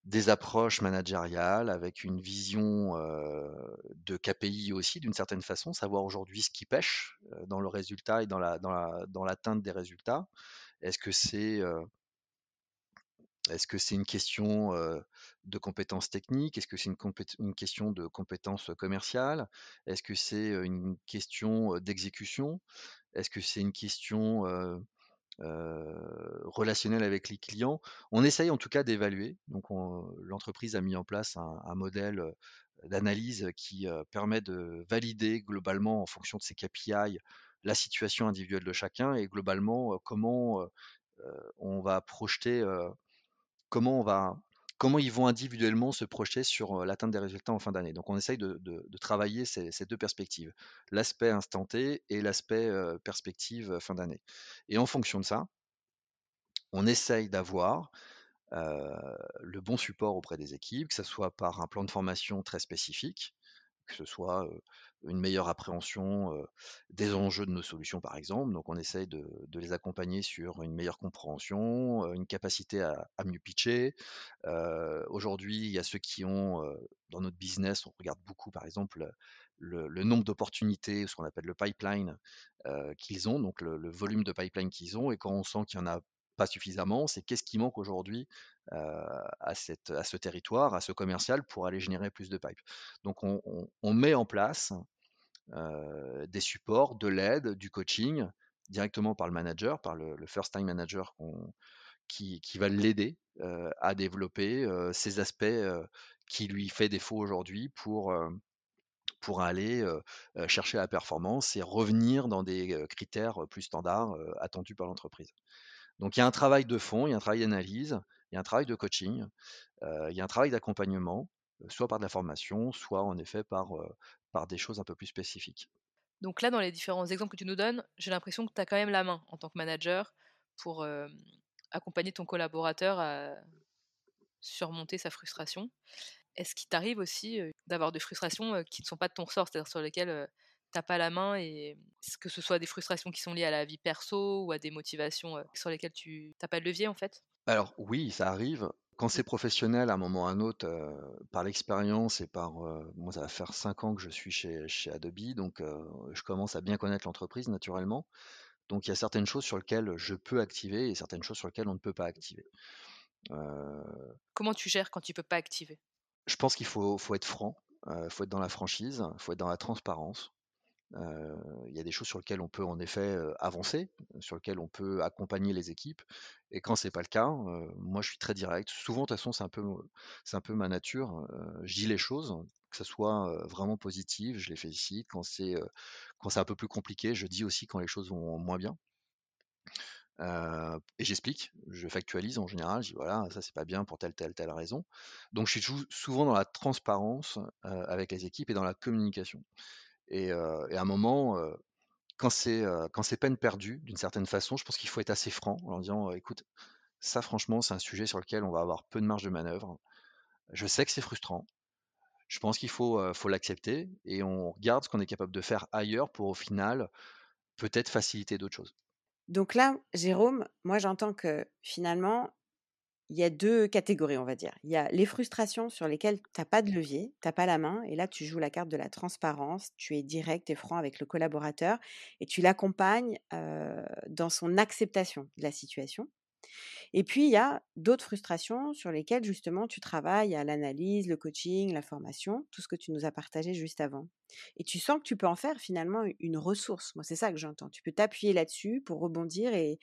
des approches managériales avec une vision de KPI aussi d'une certaine façon, savoir aujourd'hui ce qui pêche dans le résultat et dans la dans l'atteinte des résultats. Est-ce que c'est est-ce que c'est une question de compétences techniques? Est-ce que c'est une, question de compétences commerciales? Est-ce que c'est une question d'exécution? Est-ce que c'est une question relationnelle avec les clients? On essaye en tout cas d'évaluer. Donc l'entreprise a mis en place un, modèle d'analyse qui permet de valider globalement en fonction de ses KPI la situation individuelle de chacun et globalement comment on va projeter comment va comment ils vont individuellement se projeter sur l'atteinte des résultats en fin d'année. Donc on essaye de, travailler ces, deux perspectives, l'aspect instant et l'aspect perspective fin d'année. Et en fonction de ça, on essaye d'avoir le bon support auprès des équipes, que ce soit par un plan de formation très spécifique, que ce soit une meilleure appréhension des enjeux de nos solutions, par exemple. Donc, on essaye de, les accompagner sur une meilleure compréhension, une capacité à, mieux pitcher. Aujourd'hui, il y a ceux qui ont, dans notre business, on regarde beaucoup, par exemple, le, nombre d'opportunités, ce qu'on appelle le pipeline qu'ils ont, donc le, le, volume de pipeline qu'ils ont. Et quand on sent qu'il y en a suffisamment, c'est qu'est-ce qui manque aujourd'hui à ce territoire, à ce commercial pour aller générer plus de pipe? Donc on, met en place des supports, de l'aide, du coaching directement par le manager, par le, first time manager qui, qui, va l'aider à développer ces aspects qui lui fait défaut aujourd'hui pour pour aller chercher la performance et revenir dans des critères plus standards attendus par l'entreprise. Donc il y a un travail de fond, il y a un travail d'analyse, il y a un travail de coaching, il y a un travail d'accompagnement, soit par de la formation, soit en effet par, par des choses un peu plus spécifiques. Donc là, dans les différents exemples que tu nous donnes, j'ai l'impression que tu as quand même la main en tant que manager pour accompagner ton collaborateur à surmonter sa frustration. Est-ce qu'il t'arrive aussi d'avoir des frustrations qui ne sont pas de ton ressort, c'est-à-dire sur lesquelles t'as pas la main et que ce soit des frustrations qui sont liées à la vie perso ou à des motivations sur lesquelles tu n'as pas de levier en fait? Alors oui, ça arrive. Quand c'est professionnel, à un moment ou à un autre, par l'expérience et par... moi, ça va faire cinq ans que je suis chez, chez Adobe, donc je commence à bien connaître l'entreprise naturellement. Donc il y a certaines choses sur lesquelles je peux activer et certaines choses sur lesquelles on ne peut pas activer. Comment tu gères quand tu peux pas activer? Je pense qu'il faut, faut être franc, il faut être dans la franchise, il faut être dans la transparence il y a des choses sur lesquelles on peut en effet avancer, sur lesquelles on peut accompagner les équipes. Et quand c'est pas le cas, moi je suis très direct. Souvent, de toute façon, c'est un peu, c'est un peu ma nature. je dis les choses, que ce soit vraiment positif, je les félicite. Quand c'est, quand c'est un peu plus compliqué, je dis aussi quand les choses vont moins bien. et j'explique, je factualise en général, je dis voilà, ça c'est pas bien pour telle, telle, telle raison. Donc je suis souvent dans la transparence avec les équipes et dans la communication. Et, à un moment, quand c'est quand peine perdue, d'une certaine façon, je pense qu'il faut être assez franc en disant écoute, ça franchement, c'est un sujet sur lequel on va avoir peu de marge de manœuvre. Je sais que c'est frustrant. Je pense qu'il faut, faut l'accepter et on regarde ce qu'on est capable de faire ailleurs pour au final peut-être faciliter d'autres choses. Donc là, Jérôme, moi j'entends que finalement, il y a deux catégories, on va dire. Il y a les frustrations sur lesquelles tu n'as pas de levier, tu n'as pas la main, et là, tu joues la carte de la transparence, tu es direct et franc avec le collaborateur, et tu l'accompagnes dans son acceptation de la situation. Et puis, il y a d'autres frustrations sur lesquelles, justement, tu travailles à l'analyse, le coaching, la formation, tout ce que tu nous as partagé juste avant. Et tu sens que tu peux en faire finalement une ressource. Moi, c'est ça que j'entends. Tu peux t'appuyer là-dessus pour rebondir et,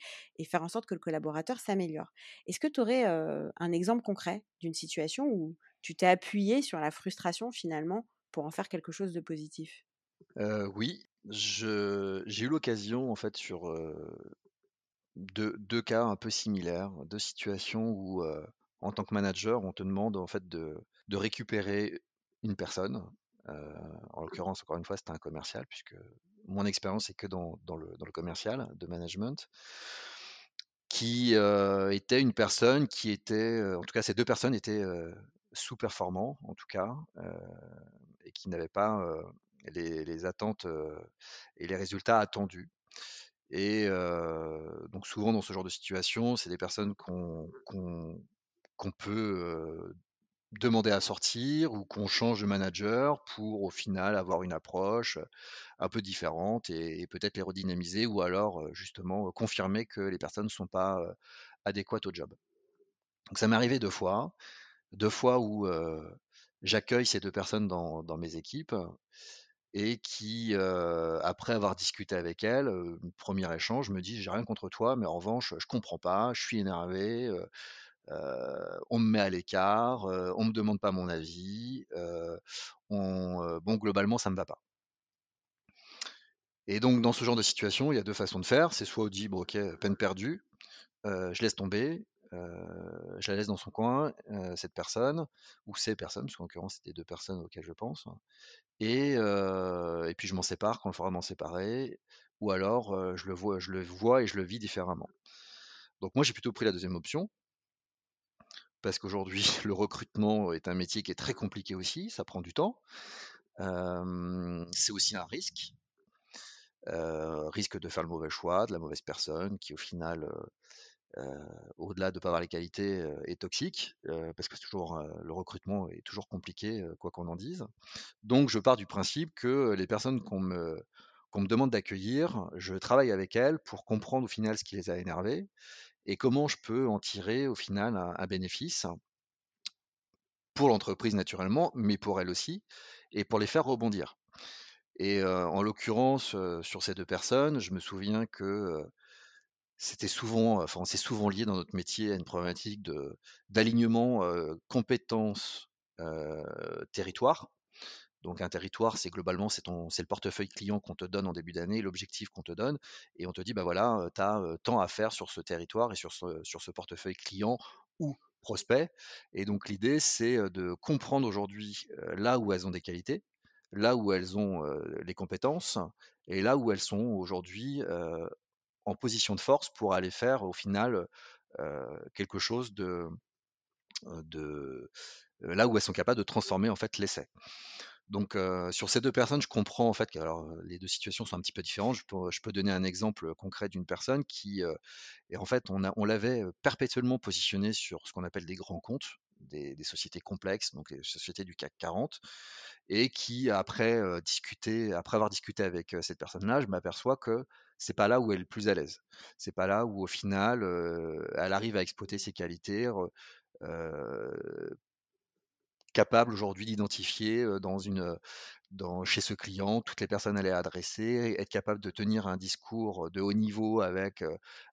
faire en sorte que le collaborateur s'améliore. Est-ce que tu aurais un exemple concret d'une situation où tu t'es appuyé sur la frustration finalement pour en faire quelque chose de positif? Oui, j'ai eu l'occasion en fait sur deux, cas un peu similaires, deux situations où, en tant que manager, on te demande en fait de, récupérer une personne. en l'occurrence, encore une fois, c'était un commercial, puisque mon expérience est que dans, le, commercial de management, qui était une personne qui était, en tout cas, ces deux personnes étaient sous-performants, en tout cas, et qui n'avaient pas les, attentes et les résultats attendus. Et donc souvent dans ce genre de situation, c'est des personnes qu'on peut demander à sortir ou qu'on change de manager pour au final avoir une approche un peu différente et, peut-être les redynamiser ou alors justement confirmer que les personnes ne sont pas adéquates au job. Donc ça m'est arrivé deux fois, deux fois où j'accueille ces deux personnes dans, mes équipes et qui, après avoir discuté avec elle, premier échange, me dit j'ai rien contre toi, mais en revanche, je comprends pas, je suis énervé, on me met à l'écart, on me demande pas mon avis, on, bon globalement ça me va pas. Et donc dans ce genre de situation, il y a deux façons de faire, c'est soit on dit bon ok peine perdue, je laisse tomber, je la laisse dans son coin, cette personne, ou ces personnes, parce qu'en l'occurrence c'était deux personnes auxquelles je pense, et, et puis je m'en sépare quand il faudra m'en séparer, ou alors je, le vois, je le vois et je le vis différemment. Donc moi j'ai plutôt pris la deuxième option, parce qu'aujourd'hui <laughs> le recrutement est un métier qui est très compliqué aussi, ça prend du temps, c'est aussi un risque, risque de faire le mauvais choix, de la mauvaise personne, qui au final au-delà de pas avoir les qualités, est toxique, parce que toujours, le recrutement est toujours compliqué, quoi qu'on en dise. Donc je pars du principe que les personnes qu'on me, qu'on me demande d'accueillir, je travaille avec elles pour comprendre au final ce qui les a énervées et comment je peux en tirer au final un, bénéfice pour l'entreprise naturellement, mais pour elles aussi, et pour les faire rebondir. Et en l'occurrence, sur ces deux personnes, je me souviens que c'était souvent, c'est souvent lié dans notre métier à une problématique de d'alignement compétences territoire. Donc un territoire, c'est globalement c'est ton c'est le portefeuille client qu'on te donne en début d'année, l'objectif qu'on te donne, et on te dit bah voilà, tu as tant à faire sur ce territoire et sur ce, sur ce portefeuille client ou prospect. Et donc l'idée c'est de comprendre aujourd'hui là où elles ont des qualités, là où elles ont les compétences et là où elles sont aujourd'hui en position de force pour aller faire au final quelque chose de, là où elles sont capables de transformer en fait l'essai. Donc sur ces deux personnes, je comprends en fait que alors, les deux situations sont un petit peu différentes. Je peux, donner un exemple concret d'une personne qui, et en fait, on, l'avait perpétuellement positionné sur ce qu'on appelle des grands comptes, des, des, sociétés complexes, donc les sociétés du CAC 40, et qui après discuter, après avoir discuté avec cette personne-là, je m'aperçois que c'est pas là où elle est le plus à l'aise. C'est pas là où au final elle arrive à exploiter ses qualités, capable aujourd'hui d'identifier dans une chez ce client toutes les personnes à aller adresser, être capable de tenir un discours de haut niveau avec,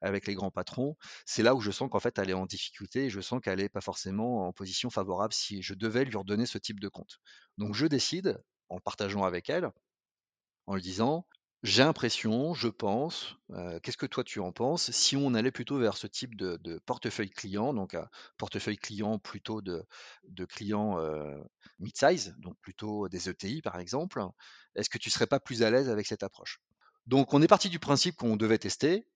avec les grands patrons. C'est là où je sens qu'en fait elle est en difficulté et je sens qu'elle n'est pas forcément en position favorable si je devais lui redonner ce type de compte. Donc je décide, en partageant avec elle, en lui disant j'ai l'impression, je pense, qu'est-ce que toi tu en penses, si on allait plutôt vers ce type de, portefeuille client, donc un portefeuille client plutôt de, clients mid-size, donc plutôt des ETI par exemple, est-ce que tu serais pas plus à l'aise avec cette approche? Donc on est parti du principe qu'on devait tester,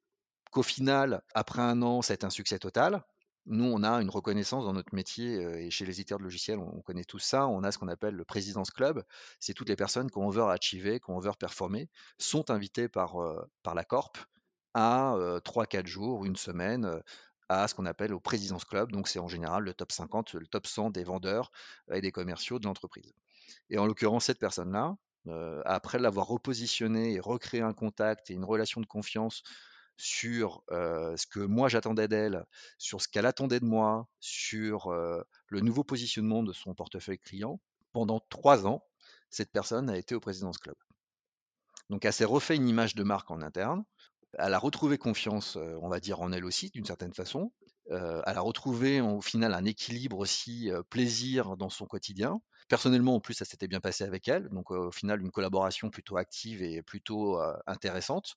qu'au final, après un an, c'est un succès total, nous, on a une reconnaissance dans notre métier et chez les éditeurs de logiciels, on connaît tout ça. On a ce qu'on appelle le Présidence Club. C'est toutes les personnes qui ont veut achiever, qui ont veut performer, sont invitées par, par la Corp à 3-4 jours, une semaine, à ce qu'on appelle au Présidence Club. Donc, c'est en général le top 50, le top 100 des vendeurs et des commerciaux de l'entreprise. Et en l'occurrence, cette personne-là, après l'avoir repositionné et recréé un contact et une relation de confiance sur ce que moi j'attendais d'elle, sur ce qu'elle attendait de moi, sur le nouveau positionnement de son portefeuille client, pendant trois ans, cette personne a été au Présidence Club. Donc elle s'est refait une image de marque en interne, elle a retrouvé confiance, on va dire, en elle aussi, d'une certaine façon. elle a retrouvé au final un équilibre aussi, plaisir dans son quotidien. Personnellement, en plus, ça s'était bien passé avec elle. Donc au final, une collaboration plutôt active et plutôt intéressante.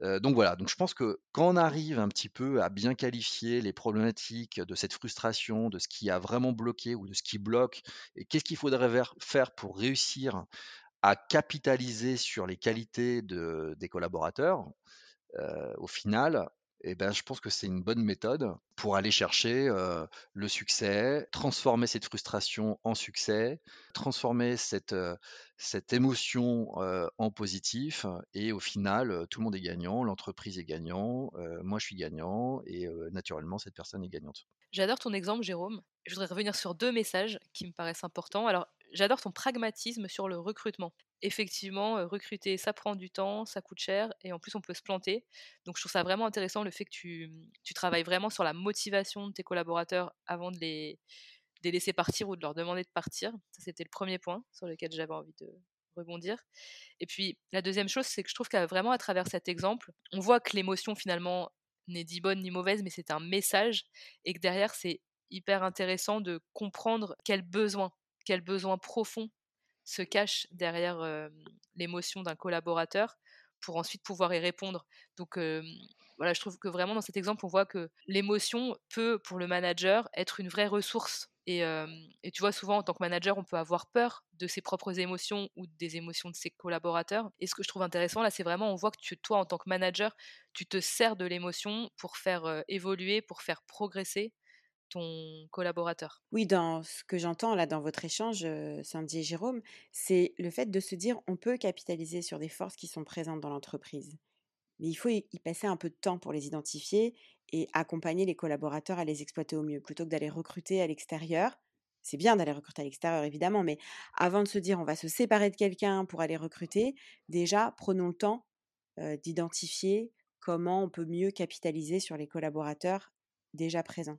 Donc voilà, donc je pense que quand on arrive un petit peu à bien qualifier les problématiques de cette frustration, de ce qui a vraiment bloqué ou de ce qui bloque, et qu'est-ce qu'il faudrait faire pour réussir à capitaliser sur les qualités des collaborateurs, au final, ben, je pense que c'est une bonne méthode pour aller chercher le succès, transformer cette frustration en succès, transformer cette, cette émotion en positif, et au final, tout le monde est gagnant, l'entreprise est gagnant, moi je suis gagnant, et naturellement, cette personne est gagnante. J'adore ton exemple, Jérôme. Je voudrais revenir sur deux messages qui me paraissent importants. Alors, j'adore ton pragmatisme sur le recrutement effectivement, recruter, ça prend du temps, ça coûte cher et en plus on peut se planter. Donc je trouve ça vraiment intéressant le fait que tu, tu travailles vraiment sur la motivation de tes collaborateurs avant de les, laisser partir ou de leur demander de partir. Ça c'était le premier point sur lequel j'avais envie de rebondir. Et puis la deuxième chose, c'est que je trouve qu'à vraiment à travers cet exemple, on voit que l'émotion finalement n'est ni bonne ni mauvaise, mais c'est un message et que derrière c'est hyper intéressant de comprendre quel besoin, quel besoin profond se cache derrière l'émotion d'un collaborateur pour ensuite pouvoir y répondre. Donc voilà, je trouve que vraiment dans cet exemple, on voit que l'émotion peut, pour le manager, être une vraie ressource. Et, tu vois, souvent en tant que manager, on peut avoir peur de ses propres émotions ou des émotions de ses collaborateurs. Et ce que je trouve intéressant là, c'est vraiment, on voit que toi, en tant que manager, tu te sers de l'émotion pour faire évoluer, pour faire progresser collaborateur? Oui, dans ce que j'entends là dans votre échange, Sandy et Jérôme, c'est le fait de se dire on peut capitaliser sur des forces qui sont présentes dans l'entreprise. Mais il faut y passer un peu de temps pour les identifier et accompagner les collaborateurs à les exploiter au mieux, plutôt que d'aller recruter à l'extérieur. C'est bien d'aller recruter à l'extérieur, évidemment, mais avant de se dire on va se séparer de quelqu'un pour aller recruter, déjà prenons le temps d'identifier comment on peut mieux capitaliser sur les collaborateurs déjà présents.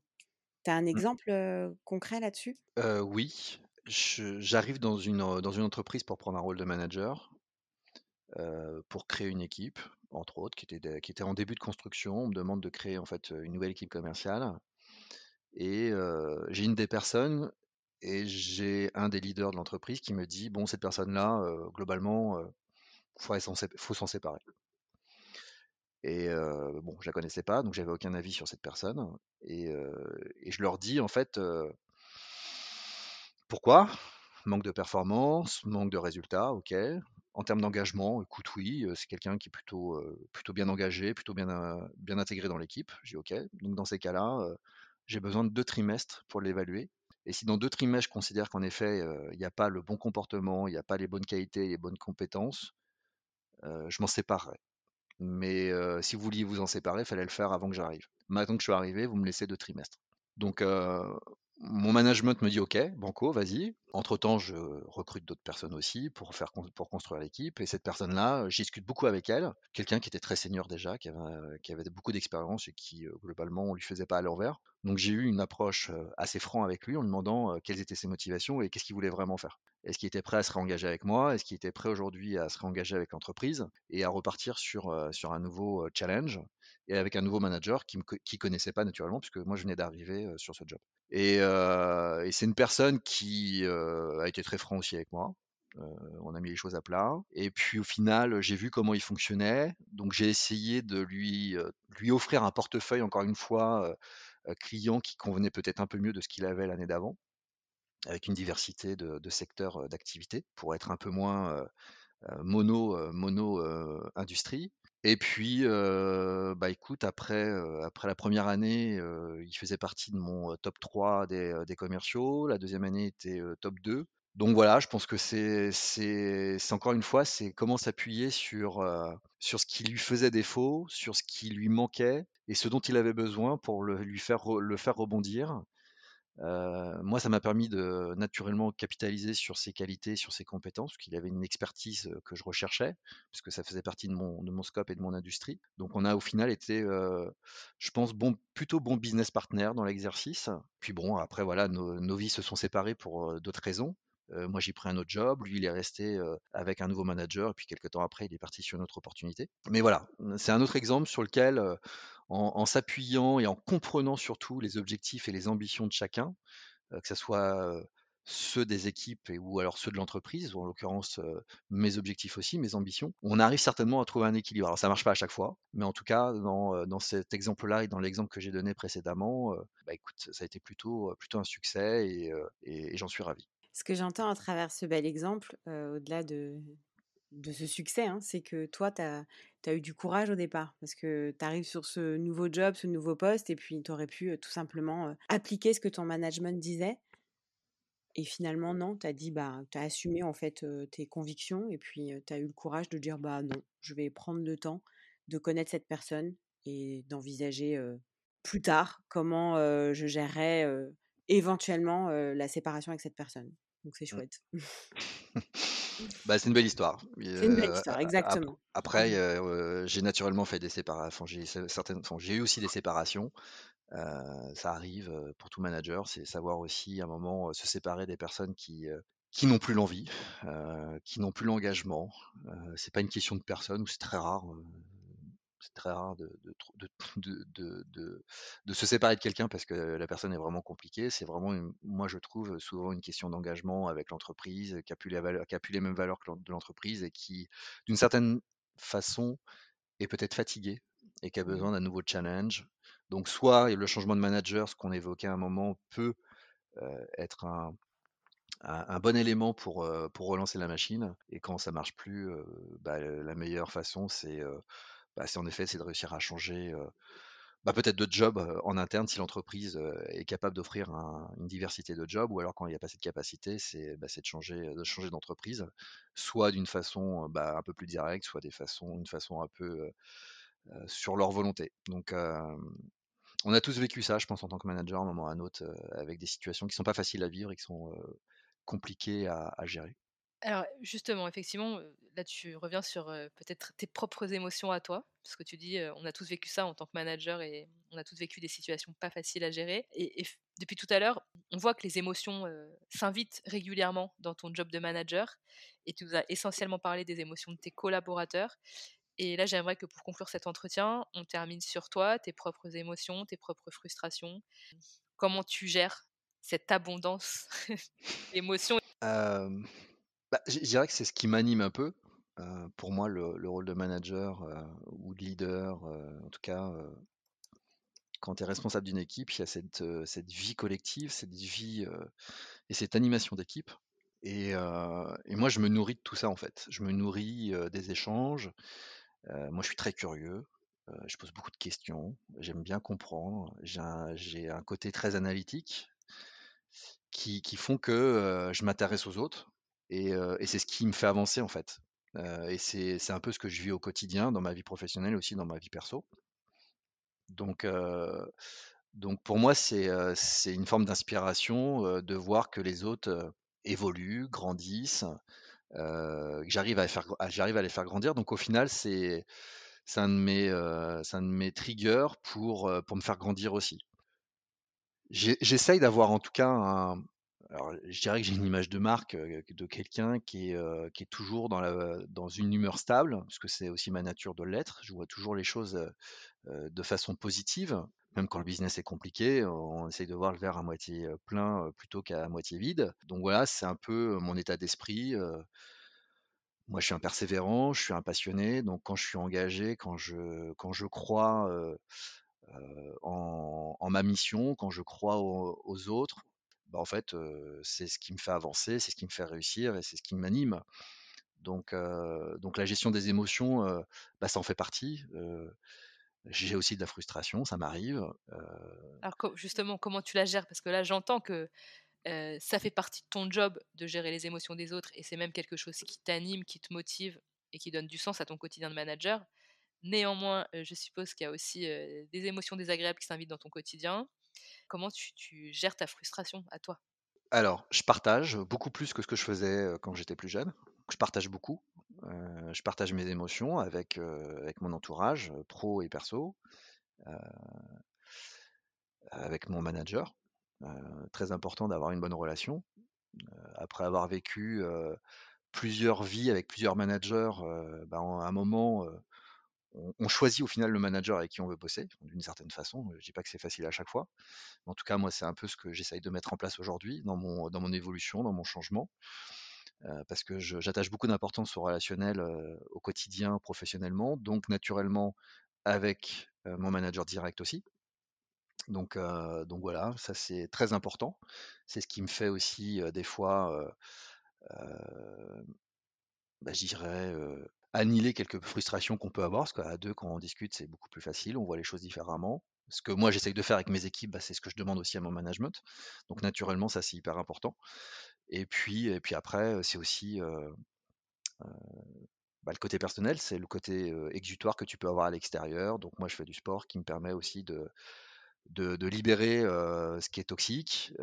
Tu as un mmh. exemple concret là-dessus? Oui, j'arrive dans une, dans une entreprise pour prendre un rôle de manager, pour créer une équipe, entre autres, qui était, qui était en début de construction. On me demande de créer en fait une nouvelle équipe commerciale. Et j'ai une des personnes et j'ai un des leaders de l'entreprise qui me dit, bon, cette personne-là, globalement, il faut s'en séparer. Et bon, je la connaissais pas, donc j'avais aucun avis sur cette personne. Et, je leur dis en fait pourquoi? Manque de performance, manque de résultats, ok. En termes d'engagement, écoute, oui, c'est quelqu'un qui est plutôt, plutôt bien engagé, plutôt bien, bien intégré dans l'équipe. J'ai ok. Donc dans ces cas-là, j'ai besoin de deux trimestres pour l'évaluer. Et si dans deux trimestres, je considère qu'en effet, il n'y a pas le bon comportement, il n'y a pas les bonnes qualités, les bonnes compétences, je m'en séparerai. Mais si vous vouliez vous en séparer, il fallait le faire avant que j'arrive. Maintenant que je suis arrivé, vous me laissez deux trimestres. Donc mon management me dit OK, Banco, vas-y. Entre-temps, je recrute d'autres personnes aussi pour, faire, pour construire l'équipe. Et cette personne-là, j'y discute beaucoup avec elle. Quelqu'un qui était très senior déjà, qui avait, qui avait beaucoup d'expérience et qui, globalement, on lui faisait pas à l'envers. Donc j'ai eu une approche assez franche avec lui en lui demandant quelles étaient ses motivations et qu'est-ce qu'il voulait vraiment faire. Est-ce qu'il était prêt à se réengager avec moi? Est-ce qu'il était prêt aujourd'hui à se réengager avec l'entreprise et à repartir sur, sur un nouveau challenge et avec un nouveau manager qui ne connaissait pas naturellement, puisque moi je venais d'arriver sur ce job? Et, c'est une personne qui a été très franc aussi avec moi. on a mis les choses à plat. Et puis au final, j'ai vu comment il fonctionnait. Donc j'ai essayé de lui, lui offrir un portefeuille, encore une fois, client qui convenait peut-être un peu mieux de ce qu'il avait l'année d'avant, avec une diversité de, de secteurs d'activité, pour être un peu moins mono, mono industrie. Et puis, bah écoute, après, après la première année, il faisait partie de mon top 3 des, des commerciaux. La deuxième année était top 2. donc voilà, je pense que c'est encore une fois, c'est comment s'appuyer sur, sur ce qui lui faisait défaut, sur ce qui lui manquait et ce dont il avait besoin pour le lui faire re le faire rebondir. Heu, moi, ça m'a permis de naturellement capitaliser sur ses qualités, sur ses compétences, parce qu'il avait une expertise, heu, que je recherchais, puisque ça faisait partie de mon de mon scope et de mon industrie. Donc on a au final été, heu, je pense bon plutôt bon business partner dans l'exercice. Puis bon, après voilà, nos vies se sont séparées pour, d'autres raisons. Moi, j'ai pris un autre job, lui, il est resté, avec un nouveau manager et puis quelques temps après, il est parti sur une autre opportunité. Mais voilà, c'est un autre exemple sur lequel, en s'appuyant et en comprenant surtout les objectifs et les ambitions de chacun, heu, que ça soit, ceux des équipes et ou alors ceux de l'entreprise ou en l'occurrence, mes objectifs aussi, mes ambitions. On arrive certainement à trouver un équilibre. Alors ça marche pas à chaque fois, mais en tout cas dans, dans cet exemple-là et dans l'exemple que j'ai donné précédemment, bah, écoute, ça a été plutôt, plutôt un succès et j'en suis ravi. Ce que j'entends à travers ce bel exemple, au-delà de de ce succès, hein, c'est que toi, tu as eu du courage au départ parce que tu arrives sur ce nouveau job, ce nouveau poste et puis tu aurais pu, tout simplement, appliquer ce que ton management disait et finalement non, tu as dit, bah, tu as assumé en fait, tes convictions et puis, tu as eu le courage de dire: «Bah, non, je vais prendre le temps de connaître cette personne et d'envisager, plus tard comment, je gérerais, heu, éventuellement, la séparation avec cette personne». Donc c'est Mmh. chouette. <laughs> Bah, c'est une belle histoire. C'est une belle heu, histoire, exactement. après, Mmh heu, j'ai naturellement fait des sépara enfin, j'ai certaines enfin, eu aussi des séparations. Heu, ça arrive, pour tout manager, c'est savoir aussi à un moment, se séparer des personnes qui, n'ont plus l'envie, qui n'ont plus l'engagement. Heu, c'est pas une question de personne ou c'est très rare, c'est très rare de de de <laughs> de de de de se séparer de quelqu'un parce que la personne est vraiment compliquée. C'est vraiment une moi je trouve, souvent une question d'engagement avec l'entreprise, qui a plus les valeurs qui a plus les mêmes valeurs que l'entreprise et qui, d'une certaine façon, est peut-être fatigué et qui a besoin d'un nouveau challenge. Donc soit le changement de manager, ce qu'on évoquait à un moment, peut, heu, être un un un bon élément pour, heu, pour relancer la machine et quand ça marche plus, heu, bah, la meilleure façon c'est, bah, c'est en effet, c'est de réussir à changer, bah, peut-être de job, en interne si l'entreprise, est capable d'offrir un une diversité de jobs ou alors quand il y a pas cette capacité, c'est, bah, de changer, de changer d'entreprise. Soit d'une façon, un peu plus directe, soit des façons une façon un peu, sur leur volonté. Donc on a tous vécu ça, je pense, en tant que manager, à un moment à un autre, avec des situations qui sont pas faciles à vivre et qui sont, compliquées à gérer. Alors justement, effectivement, là tu reviens sur, peut-être tes propres émotions à toi, parce que tu dis, «On a tous vécu ça en tant que manager et on a tous vécu des situations pas faciles à gérer» et et depuis tout à l'heure, on voit que les émotions, s'invitent régulièrement dans ton job de manager et tu nous as essentiellement parlé des émotions de tes collaborateurs et là, j'aimerais que pour conclure cet entretien, on termine sur toi, tes propres émotions, tes propres frustrations. Comment tu gères cette abondance <laughs> d'émotions? Bah, je dirais que c'est ce qui m'anime un peu. Heu, pour moi, le le rôle de manager, heu, ou de leader, heu, en tout cas, quand tu es responsable d'une équipe, il y a cette, vie collective, cette vie, et cette animation d'équipe et moi, je me nourris de tout ça, en fait. Je me nourris, des échanges. Moi, je suis très curieux, je pose beaucoup de questions, j'aime bien comprendre. J'ai un côté très analytique qui font que, je m'intéresse aux autres et et c'est ce qui me fait avancer, en fait. Et c'est un peu ce que je vis au quotidien, dans ma vie professionnelle, aussi dans ma vie perso. Donc donc pour moi, c'est, une forme d'inspiration, de voir que les autres, évoluent, grandissent, que j'arrive à à les faire grandir. Donc au final, c'est un de mes, un de mes triggers pour, pour me faire grandir aussi. J'e j'essaye d'avoir en tout cas un alors je dirais que j'ai une image de marque, de quelqu'un qui est, toujours dans une humeur stable, parce que c'est aussi ma nature de l'être. Je vois toujours les choses, de façon positive, même quand le business est compliqué, on essaye de voir le verre à moitié, plein, plutôt qu'à moitié vide. Donc voilà, c'est un peu mon état d'esprit. Moi, je suis un persévérant, je suis un passionné, donc quand je suis engagé, quand je crois, en ma mission, quand je crois aux autres, bah, en fait, c'est ce qui me fait avancer, c'est ce qui me fait réussir et c'est ce qui m'anime. Donc donc la gestion des émotions, bah, ça en fait partie. J'ai aussi de la frustration, ça m'arrive, Alors justement, comment tu la gères? Parce que là, j'entends que ça fait partie de ton job de gérer les émotions des autres et c'est même quelque chose qui t'anime, qui te motive et qui donne du sens à ton quotidien de manager. Néanmoins, je suppose qu'il y a aussi des émotions désagréables qui s'invitent dans ton quotidien. Comment tu, gères ta frustration à toi? Alors, je partage beaucoup plus que ce que je faisais quand j'étais plus jeune. Je partage beaucoup. je partage mes émotions avec, avec mon entourage, pro et perso, avec mon manager. très important d'avoir une bonne relation. après avoir vécu plusieurs vies avec plusieurs managers, bah, à un moment, on, choisit au final le manager avec qui on veut bosser, d'une certaine façon. Je dis pas que c'est facile à chaque fois. En tout cas, moi, c'est un peu ce que j'essaye de mettre en place aujourd'hui dans mon, évolution, dans mon changement. parce que j'attache beaucoup d'importance au relationnel au quotidien, professionnellement, donc naturellement avec mon manager direct aussi. Donc, donc voilà, ça c'est très important. C'est ce qui me fait aussi des fois, bah, je dirais, annihiler quelques frustrations qu'on peut avoir, parce qu'à deux, quand on discute, c'est beaucoup plus facile, on voit les choses différemment. Ce que moi j'essaye de faire avec mes équipes, bah, c'est ce que je demande aussi à mon management. Donc naturellement, ça c'est hyper important. Et puis, et puis après, c'est aussi bah, le côté personnel, c'est le côté exutoire que tu peux avoir à l'extérieur. Donc moi, je fais du sport qui me permet aussi de, de, libérer ce qui est toxique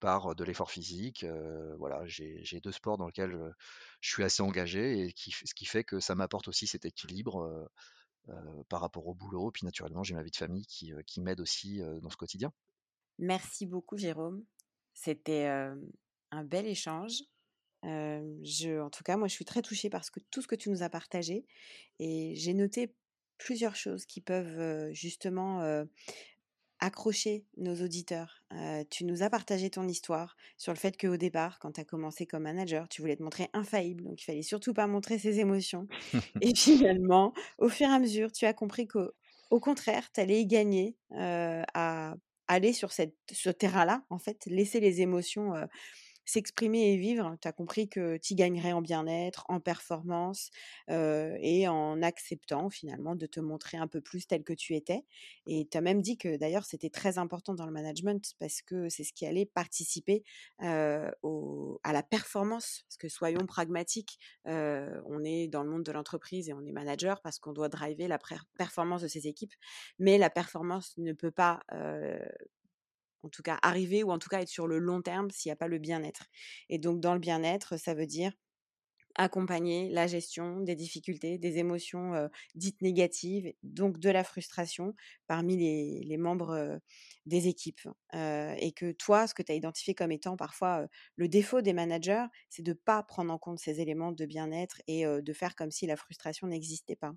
par de l'effort physique. voilà, j'ai deux sports dans lesquels je, suis assez engagé et qui, ce qui fait que ça m'apporte aussi cet équilibre par rapport au boulot. Puis naturellement, j'ai ma vie de famille qui, qui m'aide aussi dans ce quotidien. Merci beaucoup, Jérôme. C'était un bel échange. je, en tout cas, moi, je suis très touchée par que, tout ce que tu nous as partagé et j'ai noté plusieurs choses qui peuvent justement accrocher nos auditeurs. tu nous as partagé ton histoire sur le fait qu'au départ, quand tu as commencé comme manager, tu voulais te montrer infaillible, donc il fallait surtout pas montrer ses émotions. <laughs> et finalement, au fur et à mesure, tu as compris qu'au contraire, tu allais y gagner à aller sur cette, ce terrain-là, en fait, laisser les émotions s'exprimer et vivre, tu as compris que tu gagnerais en bien-être, en performance et en acceptant finalement de te montrer un peu plus tel que tu étais. Et tu as même dit que d'ailleurs c'était très important dans le management parce que c'est ce qui allait participer à la performance. Parce que soyons pragmatiques, on est dans le monde de l'entreprise et on est manager parce qu'on doit driver la performance de ses équipes. Mais la performance ne peut pas en tout cas arriver ou en tout cas être sur le long terme s'il n'y a pas le bien-être. Et donc dans le bien-être, ça veut dire accompagner la gestion des difficultés, des émotions dites négatives, donc de la frustration parmi les, membres des équipes. et que toi, ce que tu as identifié comme étant parfois le défaut des managers, c'est de ne pas prendre en compte ces éléments de bien-être et de faire comme si la frustration n'existait pas.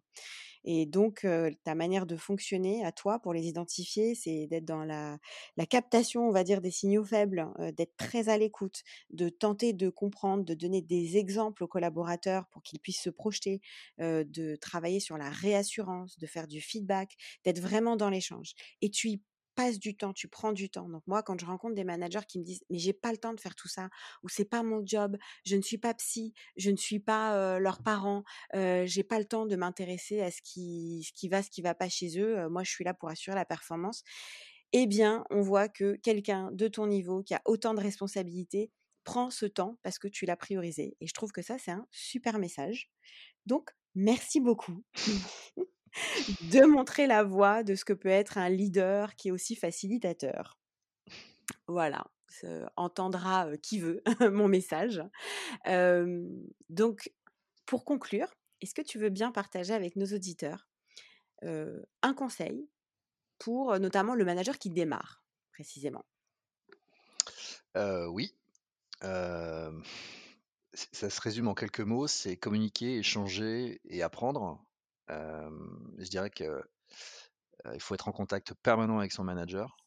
Et donc, ta manière de fonctionner à toi pour les identifier, c'est d'être dans la, captation, on va dire, des signaux faibles, d'être très à l'écoute, de tenter de comprendre, de donner des exemples aux collaborateurs pour qu'ils puissent se projeter, de travailler sur la réassurance, de faire du feedback, d'être vraiment dans l'échange. Et tu y passes du temps, tu prends du temps. Donc moi, quand je rencontre des managers qui me disent mais j'ai pas le temps de faire tout ça, ou c'est pas mon job, je ne suis pas psy, je ne suis pas leurs parents, euh, j'ai pas le temps de m'intéresser à ce qui, ce qui va, ce qui va pas chez eux. moi, je suis là pour assurer la performance. Eh bien, on voit que quelqu'un de ton niveau qui a autant de responsabilités prend ce temps parce que tu l'as priorisé. Et je trouve que ça, c'est un super message. Donc, merci beaucoup. <laughs> de montrer la voie de ce que peut être un leader qui est aussi facilitateur. Voilà, entendra qui veut <laughs> mon message. donc, pour conclure, est-ce que tu veux bien partager avec nos auditeurs un conseil pour notamment le manager qui démarre, précisément? Oui. Ça se résume en quelques mots, c'est communiquer, échanger et apprendre je dirais que il faut être en contact permanent avec son manager,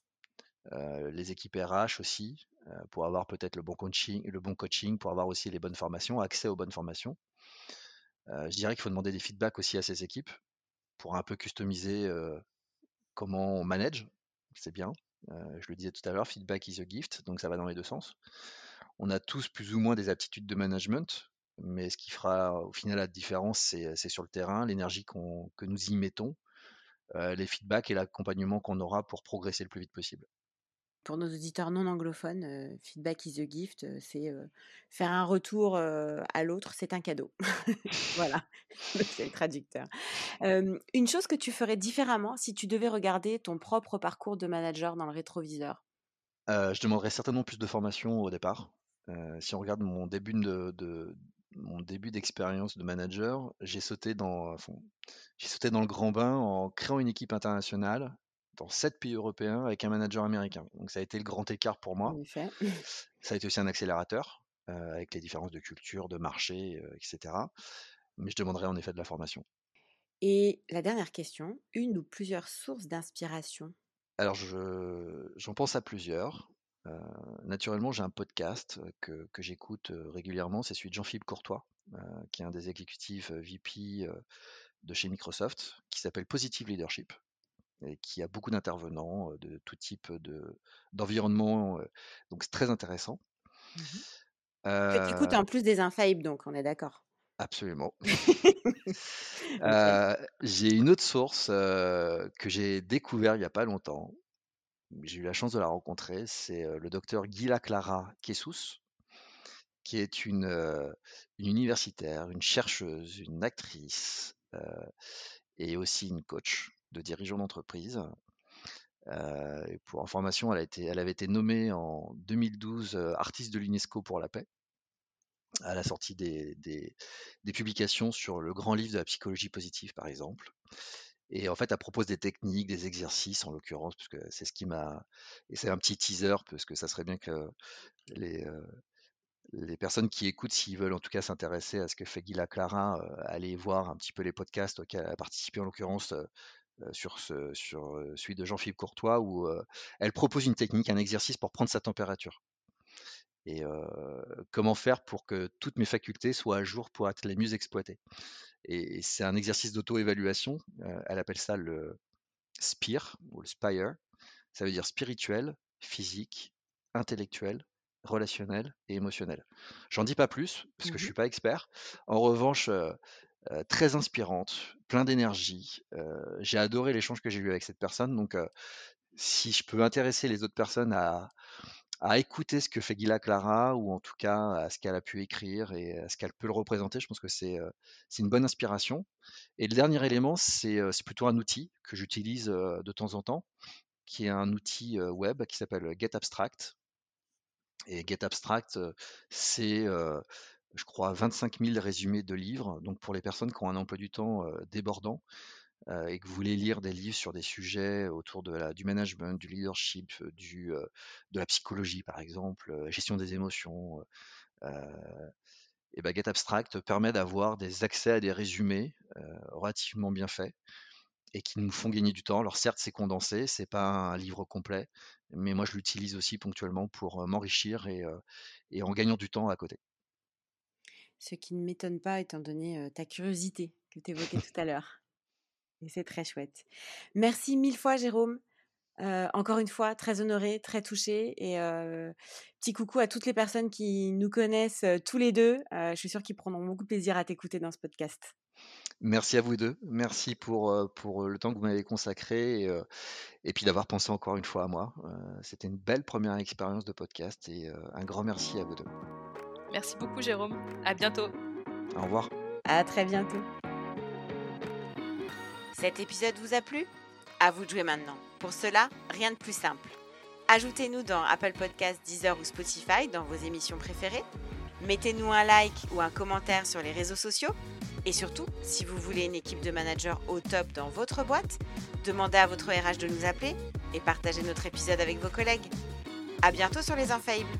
les équipes RH aussi, pour avoir peut-être le bon coaching, le bon coaching, pour avoir aussi les bonnes formations, accès aux bonnes formations. je dirais qu'il faut demander des feedbacks aussi à ses équipes pour un peu customiser comment on manage. C'est bien. je le disais tout à l'heure, feedback is a gift, donc ça va dans les deux sens. On a tous plus ou moins des aptitudes de management. Mais ce qui fera au final la différence, c'est sur le terrain, l'énergie que nous y mettons, les feedbacks et l'accompagnement qu'on aura pour progresser le plus vite possible. pour nos auditeurs non anglophones, feedback is a gift, c'est faire un retour à l'autre, c'est un cadeau. <laughs> <laughs> voilà, c'est le traducteur. une chose que tu ferais différemment si tu devais regarder ton propre parcours de manager dans le rétroviseur? Je demanderais certainement plus de formation au départ. Si on regarde mon début de, mon début d'expérience de manager, j'ai sauté dans, j'ai sauté dans le grand bain en créant une équipe internationale dans sept pays européens avec un manager américain. Donc ça a été le grand écart pour moi. <laughs> Ça a été aussi un accélérateur avec les différences de culture, de marché, etc. Mais je demanderai en effet de la formation. Et la dernière question, une ou plusieurs sources d'inspiration? Alors j'en pense à plusieurs. Naturellement, j'ai un podcast que, que j'écoute régulièrement, c'est celui de Jean-Philippe Courtois, qui est un des exécutifs VP de chez Microsoft, qui s'appelle Positive Leadership et qui a beaucoup d'intervenants de tout type de, d'environnement. donc c'est très intéressant. Mmh tu écoutes en plus des infaillibles, donc on est d'accord. Absolument. <laughs> j'ai une autre source que j'ai découvert il n'y a pas longtemps. J'ai eu la chance de la rencontrer. C'est le docteur Gila Clara Kessus, qui est une, universitaire, une chercheuse, une actrice et aussi une coach de dirigeants d'entreprise. pour information, elle, avait été nommée en 2012 artiste de l'UNESCO pour la paix à la sortie des, publications sur le grand livre de la psychologie positive, par exemple. Et en fait, elle propose des techniques, des exercices, en l'occurrence, parce que c'est ce qui m'a. Et c'est un petit teaser, parce que ça serait bien que les, les personnes qui écoutent, s'ils veulent en tout cas s'intéresser à ce que fait Guilla Clara, aller voir un petit peu les podcasts auxquels elle a participé, en l'occurrence ce, sur celui de Jean-Philippe Courtois, où elle propose une technique, un exercice pour prendre sa température. Et comment faire pour que toutes mes facultés soient à jour pour être les mieux exploitées. Et, c'est un exercice d'auto-évaluation. elle appelle ça le SPIRE, ou le SPIRE. Ça veut dire spirituel, physique, intellectuel, relationnel et émotionnel. J'en dis pas plus parce que je mmh suis pas expert. En revanche, très inspirante, plein d'énergie. j'ai adoré l'échange que j'ai eu avec cette personne. Donc, si je peux intéresser les autres personnes à, écouter ce que fait Gila Clara, ou en tout cas à ce qu'elle a pu écrire et à ce qu'elle peut le représenter, je pense que c'est une bonne inspiration. Et le dernier élément, c'est plutôt un outil que j'utilise de temps en temps, qui est un outil web qui s'appelle GetAbstract. Et GetAbstract, c'est je crois, 25 000 résumés de livres. Donc pour les personnes qui ont un emploi du temps débordant et que vous voulez lire des livres sur des sujets autour de la, du management, du leadership, du, de la psychologie par exemple, gestion des émotions, et ben GetAbstract permet d'avoir des accès à des résumés relativement bien faits et qui nous font gagner du temps. Alors certes, c'est condensé, c'est pas un livre complet, mais moi je l'utilise aussi ponctuellement pour m'enrichir et en gagnant du temps à côté ce qui ne m'étonne pas étant donné ta curiosité que tu évoquais tout à l'heure. Et c'est très chouette. Merci mille fois, Jérôme. encore une fois, très honorée, très touchée. Et petit coucou à toutes les personnes qui nous connaissent tous les deux. je suis sûre qu'ils prendront beaucoup de plaisir à t'écouter dans ce podcast. Merci à vous deux. Merci pour, pour le temps que vous m'avez consacré et, et puis d'avoir pensé encore une fois à moi. C'était une belle première expérience de podcast et un grand merci à vous deux. Merci beaucoup Jérôme. À bientôt. Au revoir. À très bientôt. Cet épisode vous a plu? À vous de jouer maintenant. Pour cela, rien de plus simple. Ajoutez-nous dans Apple Podcasts, Deezer ou Spotify dans vos émissions préférées. Mettez-nous un like ou un commentaire sur les réseaux sociaux. Et surtout, si vous voulez une équipe de managers au top dans votre boîte, demandez à votre RH de nous appeler et partagez notre épisode avec vos collègues. À bientôt sur les Infaillibles.